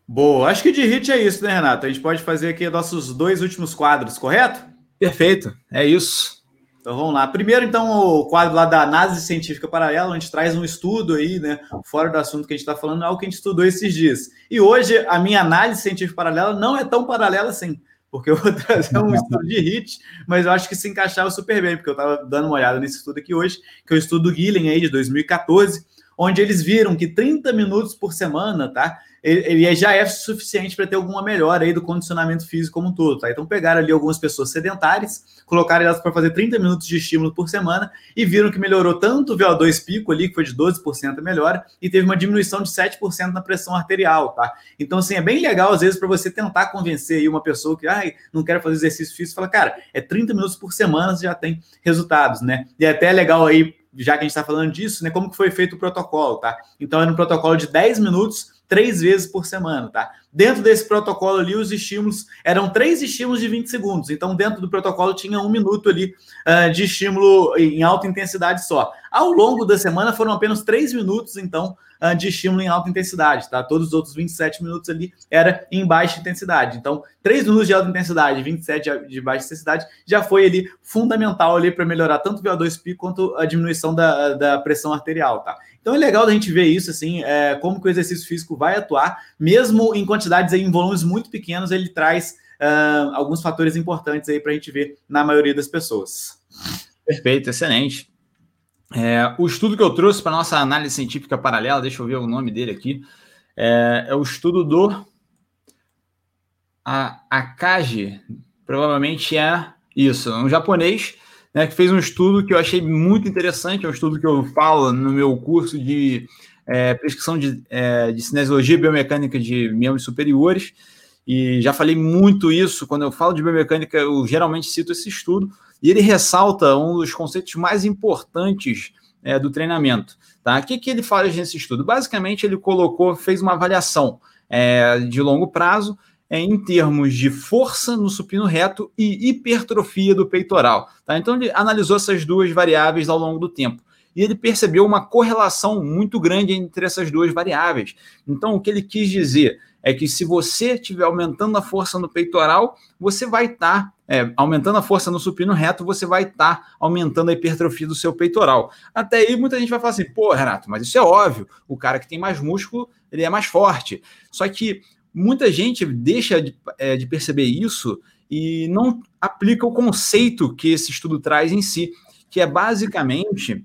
Boa, acho que de hit é isso, né, Renato? A gente pode fazer aqui nossos dois últimos quadros, correto? Perfeito, é isso. Então vamos lá. Primeiro, então, o quadro lá da análise científica paralela, onde traz um estudo aí, né? Fora do assunto que a gente está falando, é o que a gente estudou esses dias. E hoje a minha análise científica paralela não é tão paralela assim, porque eu vou trazer um estudo de HIT, mas eu acho que se encaixava super bem, porque eu estava dando uma olhada nesse estudo aqui hoje, que é o estudo Guilhem aí de 2014, onde eles viram que 30 minutos por semana, tá? Ele, já é suficiente para ter alguma melhora aí do condicionamento físico como um todo, tá? Então pegaram ali algumas pessoas sedentárias, colocaram elas para fazer 30 minutos de estímulo por semana e viram que melhorou tanto o VO2 pico ali, que foi de 12% melhora, e teve uma diminuição de 7% na pressão arterial, tá? Então, assim, é bem legal, às vezes, para você tentar convencer aí uma pessoa que, ai, não quero fazer exercício físico, fala, cara, é 30 minutos por semana, você já tem resultados, né? E é até legal aí, já que a gente está falando disso, né, como que foi feito o protocolo, tá? Então, era um protocolo de 10 minutos três vezes por semana, tá? Dentro desse protocolo ali, os estímulos eram três estímulos de 20 segundos. Então, dentro do protocolo tinha um minuto ali uh, de estímulo em alta intensidade só. Ao longo da semana foram apenas três minutos, então, uh, de estímulo em alta intensidade, tá? Todos os outros 27 minutos ali era em baixa intensidade. Então, três minutos de alta intensidade, 27 de baixa intensidade, já foi ali fundamental ali para melhorar tanto o VO2 pico quanto a diminuição da, da pressão arterial, tá? Então é legal a gente ver isso, assim, é, como que o exercício físico vai atuar, mesmo em quantidades em volumes muito pequenos, ele traz uh, alguns fatores importantes aí para a gente ver na maioria das pessoas. Perfeito, excelente. É, o estudo que eu trouxe para nossa análise científica paralela, deixa eu ver o nome dele aqui, é, é o estudo do a, Akagi, provavelmente é isso, um japonês né, que fez um estudo que eu achei muito interessante, é um estudo que eu falo no meu curso de é, prescrição de, é, de cinesiologia e biomecânica de membros superiores, e já falei muito isso, quando eu falo de biomecânica, eu geralmente cito esse estudo, e ele ressalta um dos conceitos mais importantes é, do treinamento. Tá? O que, que ele faz nesse estudo? Basicamente, ele colocou, fez uma avaliação é, de longo prazo é, em termos de força no supino reto e hipertrofia do peitoral. Tá? Então, ele analisou essas duas variáveis ao longo do tempo. E ele percebeu uma correlação muito grande entre essas duas variáveis. Então, o que ele quis dizer é que se você estiver aumentando a força no peitoral, você vai estar tá, é, aumentando a força no supino reto, você vai estar tá aumentando a hipertrofia do seu peitoral. Até aí muita gente vai falar assim, pô, Renato, mas isso é óbvio. O cara que tem mais músculo, ele é mais forte. Só que muita gente deixa de, é, de perceber isso e não aplica o conceito que esse estudo traz em si, que é basicamente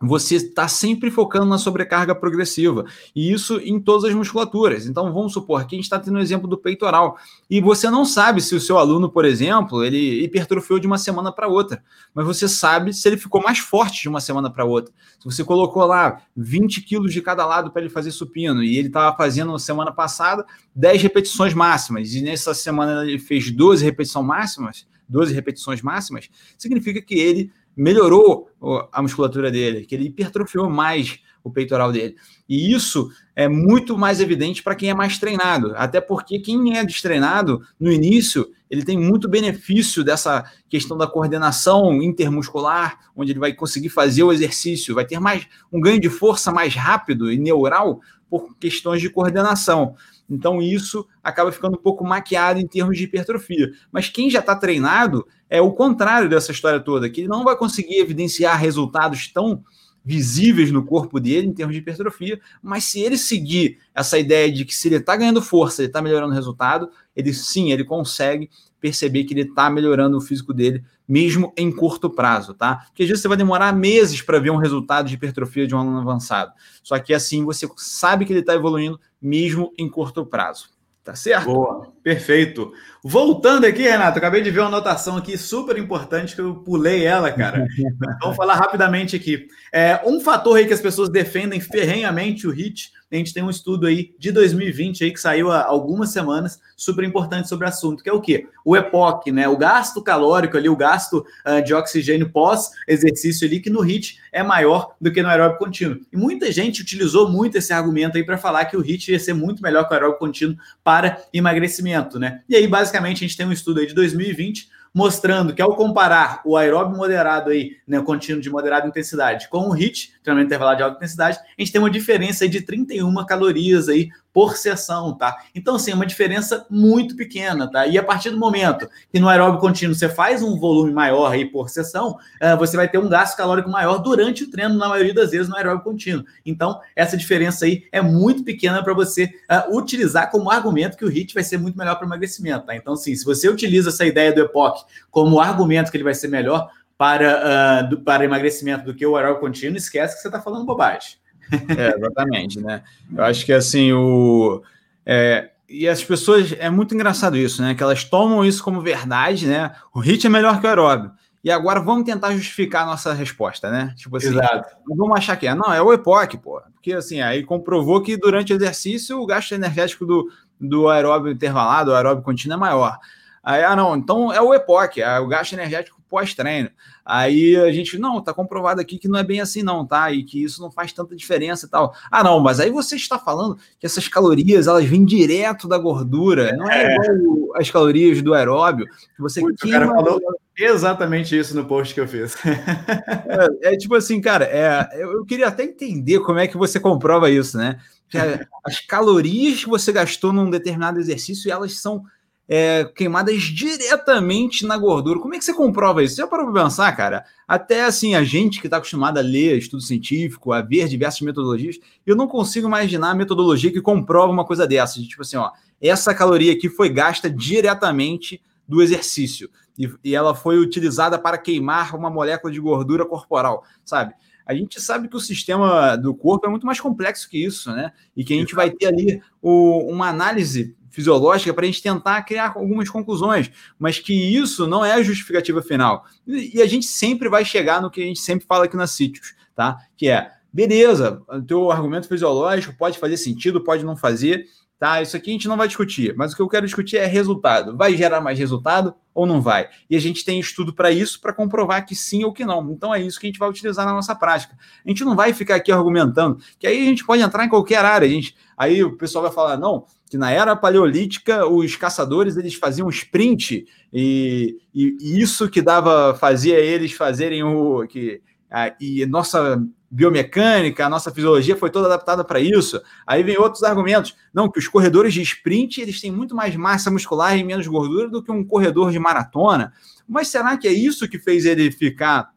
você está sempre focando na sobrecarga progressiva, e isso em todas as musculaturas. Então, vamos supor, aqui a gente está tendo o um exemplo do peitoral, e você não sabe se o seu aluno, por exemplo, ele hipertrofiou de uma semana para outra, mas você sabe se ele ficou mais forte de uma semana para outra. Se você colocou lá 20 quilos de cada lado para ele fazer supino, e ele estava fazendo semana passada 10 repetições máximas, e nessa semana ele fez 12 repetições máximas, 12 repetições máximas, significa que ele melhorou a musculatura dele, que ele hipertrofiou mais o peitoral dele. E isso é muito mais evidente para quem é mais treinado, até porque quem é destreinado no início, ele tem muito benefício dessa questão da coordenação intermuscular, onde ele vai conseguir fazer o exercício, vai ter mais um ganho de força mais rápido e neural por questões de coordenação. Então, isso acaba ficando um pouco maquiado em termos de hipertrofia. Mas quem já está treinado é o contrário dessa história toda, que ele não vai conseguir evidenciar resultados tão visíveis no corpo dele em termos de hipertrofia, mas se ele seguir essa ideia de que se ele está ganhando força, ele está melhorando o resultado, ele sim, ele consegue perceber que ele está melhorando o físico dele, mesmo em curto prazo, tá? Porque às vezes você vai demorar meses para ver um resultado de hipertrofia de um aluno avançado. Só que assim você sabe que ele está evoluindo mesmo em curto prazo. Tá certo? Boa, perfeito. Voltando aqui, Renato, acabei de ver uma anotação aqui super importante que eu pulei ela, cara. Vou falar rapidamente aqui. É, um fator aí que as pessoas defendem ferrenhamente o HIT a gente tem um estudo aí de 2020 aí que saiu há algumas semanas, super importante sobre o assunto, que é o quê? O EPOC, né? O gasto calórico ali, o gasto uh, de oxigênio pós-exercício ali, que no HIT é maior do que no aeróbico contínuo. E muita gente utilizou muito esse argumento aí para falar que o HIT ia ser muito melhor que o aeróbico contínuo para emagrecimento, né? E aí, basicamente, a gente tem um estudo aí de 2020 mostrando que ao comparar o aeróbio moderado aí, né, contínuo de moderada intensidade, com o HIIT, treinamento intervalado de alta intensidade, a gente tem uma diferença de 31 calorias aí por sessão, tá? Então, assim, é uma diferença muito pequena, tá? E a partir do momento que no aeróbio contínuo você faz um volume maior aí por sessão, uh, você vai ter um gasto calórico maior durante o treino, na maioria das vezes, no aeróbio contínuo. Então, essa diferença aí é muito pequena para você uh, utilizar como argumento que o HIIT vai ser muito melhor para emagrecimento, tá? Então, assim, se você utiliza essa ideia do EPOC como argumento que ele vai ser melhor para, uh, do, para emagrecimento do que o aeróbio contínuo, esquece que você está falando bobagem. É, exatamente, né? Eu acho que assim, o. É, e as pessoas, é muito engraçado isso, né? Que elas tomam isso como verdade, né? O HIT é melhor que o aeróbio. E agora vamos tentar justificar a nossa resposta, né? Tipo assim, Exato. vamos achar que é. Não, é o EPOC, pô. Porque assim, aí comprovou que durante o exercício o gasto energético do, do aeróbio intervalado, o aeróbio contínuo é maior. Aí, ah, não, então é o EPOC, é o gasto energético pós-treino. Aí a gente, não, tá comprovado aqui que não é bem assim, não, tá? E que isso não faz tanta diferença e tal. Ah, não, mas aí você está falando que essas calorias elas vêm direto da gordura, não é, é. igual as calorias do aeróbio, que você Muito, queima. O cara falou exatamente isso no post que eu fiz. é, é, tipo assim, cara, é, eu queria até entender como é que você comprova isso, né? Que as calorias que você gastou num determinado exercício, elas são é, queimadas diretamente na gordura. Como é que você comprova isso? Já parou para pensar, cara? Até assim, a gente que está acostumado a ler estudo científico, a ver diversas metodologias, eu não consigo imaginar a metodologia que comprova uma coisa dessa. De, tipo assim, ó, essa caloria aqui foi gasta diretamente do exercício e, e ela foi utilizada para queimar uma molécula de gordura corporal, sabe? a gente sabe que o sistema do corpo é muito mais complexo que isso, né? E que a gente vai ter ali o, uma análise fisiológica para a gente tentar criar algumas conclusões, mas que isso não é a justificativa final. E, a gente sempre vai chegar no que a gente sempre fala aqui na Sítios, tá? Que é, beleza, o teu argumento fisiológico pode fazer sentido, pode não fazer, tá? Isso aqui a gente não vai discutir, mas o que eu quero discutir é resultado. Vai gerar mais resultado ou não vai? E a gente tem estudo para isso, para comprovar que sim ou que não. Então é isso que a gente vai utilizar na nossa prática. A gente não vai ficar aqui argumentando, que aí a gente pode entrar em qualquer área. A gente, aí o pessoal vai falar, não, que na era paleolítica os caçadores eles faziam sprint e, e, e isso que dava fazia eles fazerem o que a, e nossa biomecânica, a nossa fisiologia foi toda adaptada para isso. Aí vem outros argumentos, não que os corredores de sprint eles têm muito mais massa muscular e menos gordura do que um corredor de maratona. Mas será que é isso que fez ele ficar?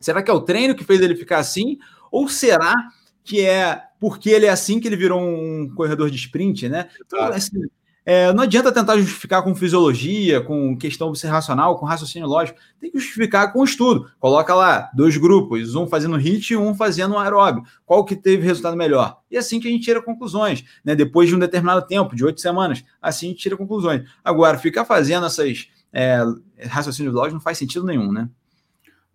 Será que é o treino que fez ele ficar assim? Ou será que é porque ele é assim que ele virou um corredor de sprint, né? Então, assim, é, não adianta tentar justificar com fisiologia, com questão observacional, com raciocínio lógico. Tem que justificar com estudo. Coloca lá dois grupos, um fazendo HIT e um fazendo aeróbio. Qual que teve resultado melhor? E assim que a gente tira conclusões, né? Depois de um determinado tempo, de oito semanas, assim a gente tira conclusões. Agora, ficar fazendo essas é, raciocínios lógicos não faz sentido nenhum, né?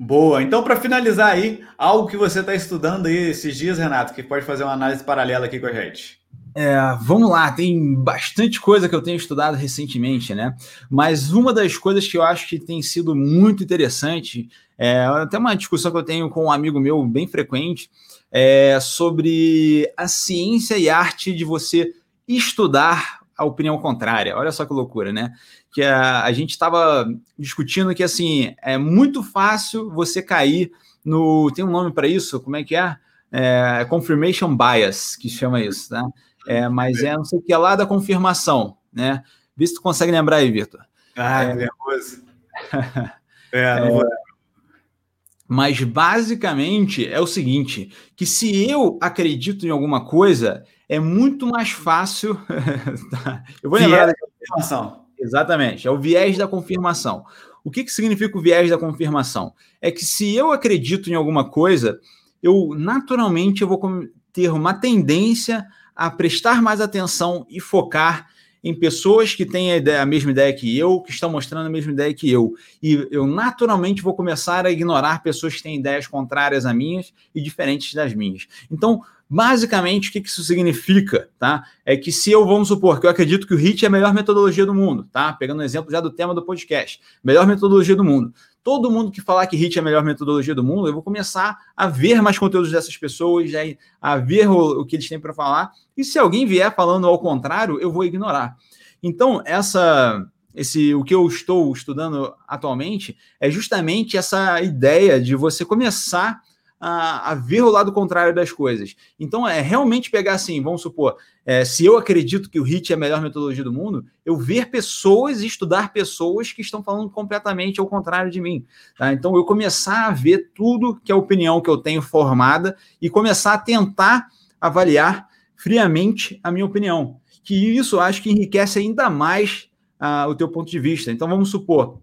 Boa. Então, para finalizar aí, algo que você está estudando aí esses dias, Renato, que pode fazer uma análise paralela aqui com a gente. É, vamos lá, tem bastante coisa que eu tenho estudado recentemente, né? Mas uma das coisas que eu acho que tem sido muito interessante, é até uma discussão que eu tenho com um amigo meu bem frequente, é sobre a ciência e arte de você estudar a opinião contrária. Olha só que loucura, né? Que a, a gente estava discutindo que assim é muito fácil você cair no. Tem um nome para isso? Como é que é? é? Confirmation bias, que chama isso, tá? É, mas é não sei o que é lá da confirmação, né? Vê se tu consegue lembrar aí, Vitor. Ah, é, nervoso. é, não vou. Mas basicamente é o seguinte: que se eu acredito em alguma coisa, é muito mais fácil. Tá, eu vou lembrar da confirmação. Exatamente, é o viés da confirmação. O que, que significa o viés da confirmação? É que se eu acredito em alguma coisa, eu naturalmente eu vou ter uma tendência a prestar mais atenção e focar em pessoas que têm a, ideia, a, mesma ideia que eu, que estão mostrando a mesma ideia que eu. E eu naturalmente vou começar a ignorar pessoas que têm ideias contrárias a minhas e diferentes das minhas. Então, basicamente, o que isso significa? Tá? É que se eu, vamos supor, que eu acredito que o HIT é a melhor metodologia do mundo, tá? Pegando um exemplo já do tema do podcast, melhor metodologia do mundo todo mundo que falar que HIT é a melhor metodologia do mundo, eu vou começar a ver mais conteúdos dessas pessoas, a ver o, o que eles têm para falar. E se alguém vier falando ao contrário, eu vou ignorar. Então, essa esse o que eu estou estudando atualmente é justamente essa ideia de você começar a, a, ver o lado contrário das coisas. Então, é realmente pegar assim, vamos supor, é, se eu acredito que o HIT é a melhor metodologia do mundo, eu ver pessoas e estudar pessoas que estão falando completamente ao contrário de mim. Tá? Então, eu começar a ver tudo que é a opinião que eu tenho formada e começar a tentar avaliar friamente a minha opinião. Que isso acho que enriquece ainda mais uh, o teu ponto de vista. Então, vamos supor,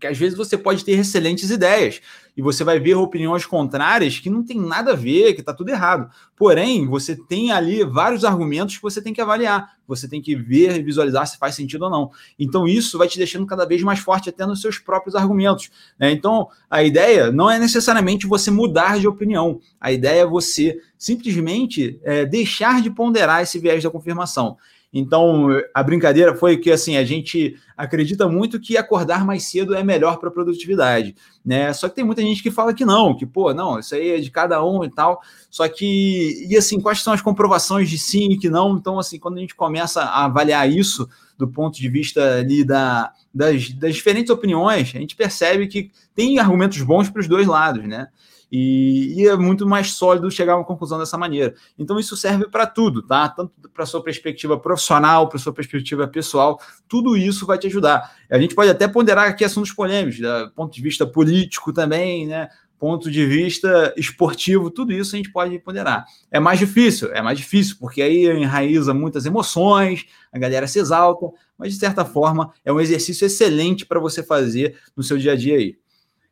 que às vezes você pode ter excelentes ideias e você vai ver opiniões contrárias que não tem nada a ver, que está tudo errado. Porém, você tem ali vários argumentos que você tem que avaliar, você tem que ver e visualizar se faz sentido ou não. Então, isso vai te deixando cada vez mais forte até nos seus próprios argumentos. Né? Então, a ideia não é necessariamente você mudar de opinião, a ideia é você simplesmente é, deixar de ponderar esse viés da confirmação. Então, a brincadeira foi que assim, a gente acredita muito que acordar mais cedo é melhor para a produtividade, né? Só que tem muita gente que fala que não, que pô, não, isso aí é de cada um e tal. Só que e assim, quais são as comprovações de sim e que não? Então, assim, quando a gente começa a avaliar isso do ponto de vista ali da, das, das diferentes opiniões, a gente percebe que tem argumentos bons para os dois lados, né? E, e, é muito mais sólido chegar a uma conclusão dessa maneira. Então, isso serve para tudo, tá? Tanto para sua perspectiva profissional, para sua perspectiva pessoal, tudo isso vai te ajudar. A gente pode até ponderar aqui assuntos polêmicos, do ponto de vista político também, né? Ponto de vista esportivo, tudo isso a gente pode ponderar. É mais difícil, é mais difícil, porque aí enraiza muitas emoções, a galera se exalta, mas de certa forma é um exercício excelente para você fazer no seu dia a dia aí.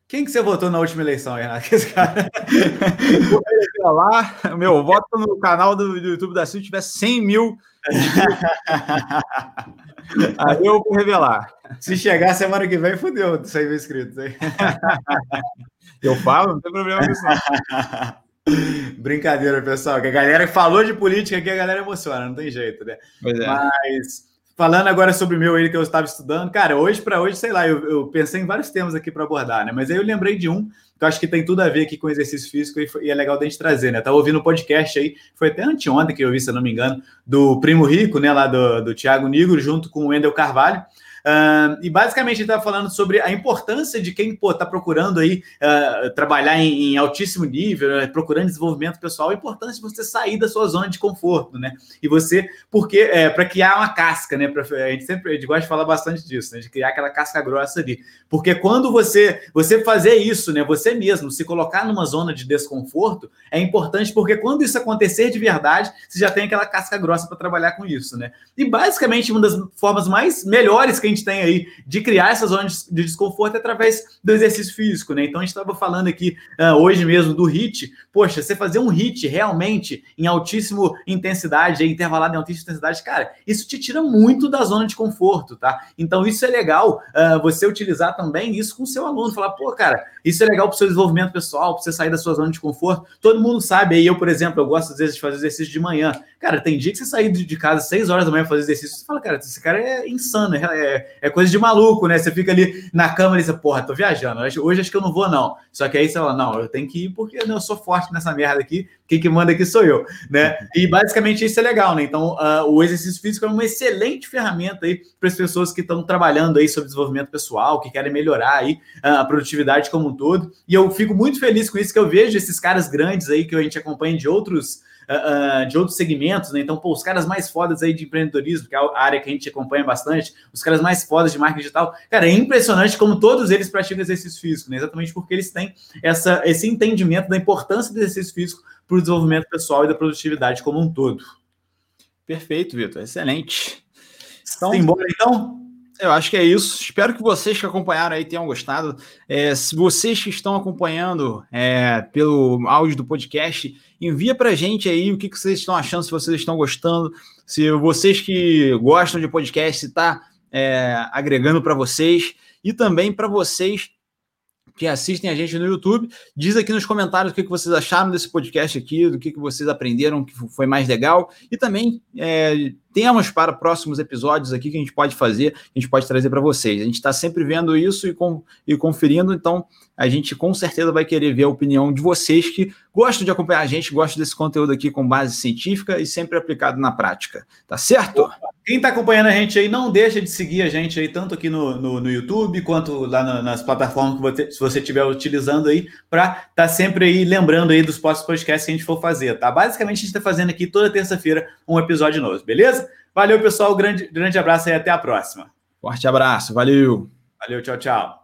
Quem que você votou na última eleição, Renato? Esse cara. lá, meu voto no canal do, do YouTube da Silvia tiver 100 mil. Aí eu vou revelar. Se chegar semana que vem, fodeu 100 mil inscritos. Aí. Eu falo, não tem problema com isso. Brincadeira, pessoal. Que a galera falou de política aqui, a galera emociona, não tem jeito, né? É. Mas Falando agora sobre o meu aí que eu estava estudando, cara, hoje para hoje, sei lá, eu, eu, pensei em vários temas aqui para abordar, né? Mas aí eu lembrei de um que eu acho que tem tudo a ver aqui com exercício físico e, e é legal da gente trazer, né? Tava ouvindo um podcast aí, foi até anteontem que eu vi, se eu não me engano, do Primo Rico, né? Lá do, do Thiago Nigro, junto com o Wendel Carvalho. Uh, e basicamente ele estava falando sobre a importância de quem está procurando aí uh, trabalhar em, em, altíssimo nível, né, procurando desenvolvimento pessoal, a importância de você sair da sua zona de conforto, né? E você, porque é, para criar uma casca, né? Pra, a gente sempre a gente gosta de falar bastante disso, né? De criar aquela casca grossa ali. Porque quando você você fazer isso, né? Você mesmo se colocar numa zona de desconforto é importante porque quando isso acontecer de verdade, você já tem aquela casca grossa para trabalhar com isso, né? E basicamente uma das formas mais melhores que a gente tem aí de criar essa zona de desconforto através do exercício físico, né? Então a gente estava falando aqui uh, hoje mesmo do HIT. Poxa, você fazer um HIT realmente em altíssima intensidade, intervalado em altíssima intensidade, cara, isso te tira muito da zona de conforto, tá? Então isso é legal uh, você utilizar também isso com o seu aluno, falar, pô, cara, isso é legal para o seu desenvolvimento pessoal, para você sair da sua zona de conforto. Todo mundo sabe, aí eu, por exemplo, eu gosto às vezes de fazer exercício de manhã. Cara, tem dia que você sair de casa 6 horas da manhã fazer exercício, você fala, cara, esse cara é insano, é, é, é coisa de maluco, né? Você fica ali na cama e diz, porra, tô viajando, hoje acho que eu não vou, não. Só que aí você fala, não, eu tenho que ir porque né, eu sou forte nessa merda aqui, quem que manda aqui sou eu, né? E basicamente isso é legal, né? Então, uh, o exercício físico é uma excelente ferramenta aí para as pessoas que estão trabalhando aí sobre desenvolvimento pessoal, que querem melhorar aí uh, a produtividade como um todo. E eu fico muito feliz com isso, que eu vejo esses caras grandes aí que a gente acompanha de outros uh, uh, de outros segmentos, né? Então, pô, os caras mais fodas aí de empreendedorismo, que é a área que a gente acompanha bastante, os caras mais fodas de marketing digital, cara, é impressionante como todos eles praticam exercício físico, né? Exatamente porque eles têm essa, esse entendimento da importância do exercício físico para o desenvolvimento pessoal e da produtividade como um todo. Perfeito, Vitor. Excelente. Então, embora então? Eu acho que é isso. Espero que vocês que acompanharam aí tenham gostado. É, se vocês que estão acompanhando é, pelo áudio do podcast, envia para a gente aí o que, que, vocês estão achando, se vocês estão gostando, se vocês que gostam de podcast está é, agregando para vocês e também para vocês que assistem a gente no YouTube. Diz aqui nos comentários o que, que vocês acharam desse podcast aqui, do que, que vocês aprenderam que foi mais legal. E também é, temos para próximos episódios aqui que a gente pode fazer, a gente pode trazer para vocês. A gente está sempre vendo isso e, com, e conferindo, então a gente com certeza vai querer ver a opinião de vocês que gostam de acompanhar a gente, gostam desse conteúdo aqui com base científica e sempre aplicado na prática. Tá certo? Quem está acompanhando a gente aí, não deixa de seguir a gente aí, tanto aqui no, no, no YouTube, quanto lá nas plataformas que você, se você estiver utilizando aí, para estar tá sempre aí lembrando aí dos próximos podcasts que a gente for fazer, tá? Basicamente, a gente está fazendo aqui toda terça-feira um episódio novo, beleza? Valeu, pessoal. Grande, grande abraço e até a próxima. Forte abraço. Valeu. Valeu, tchau, tchau.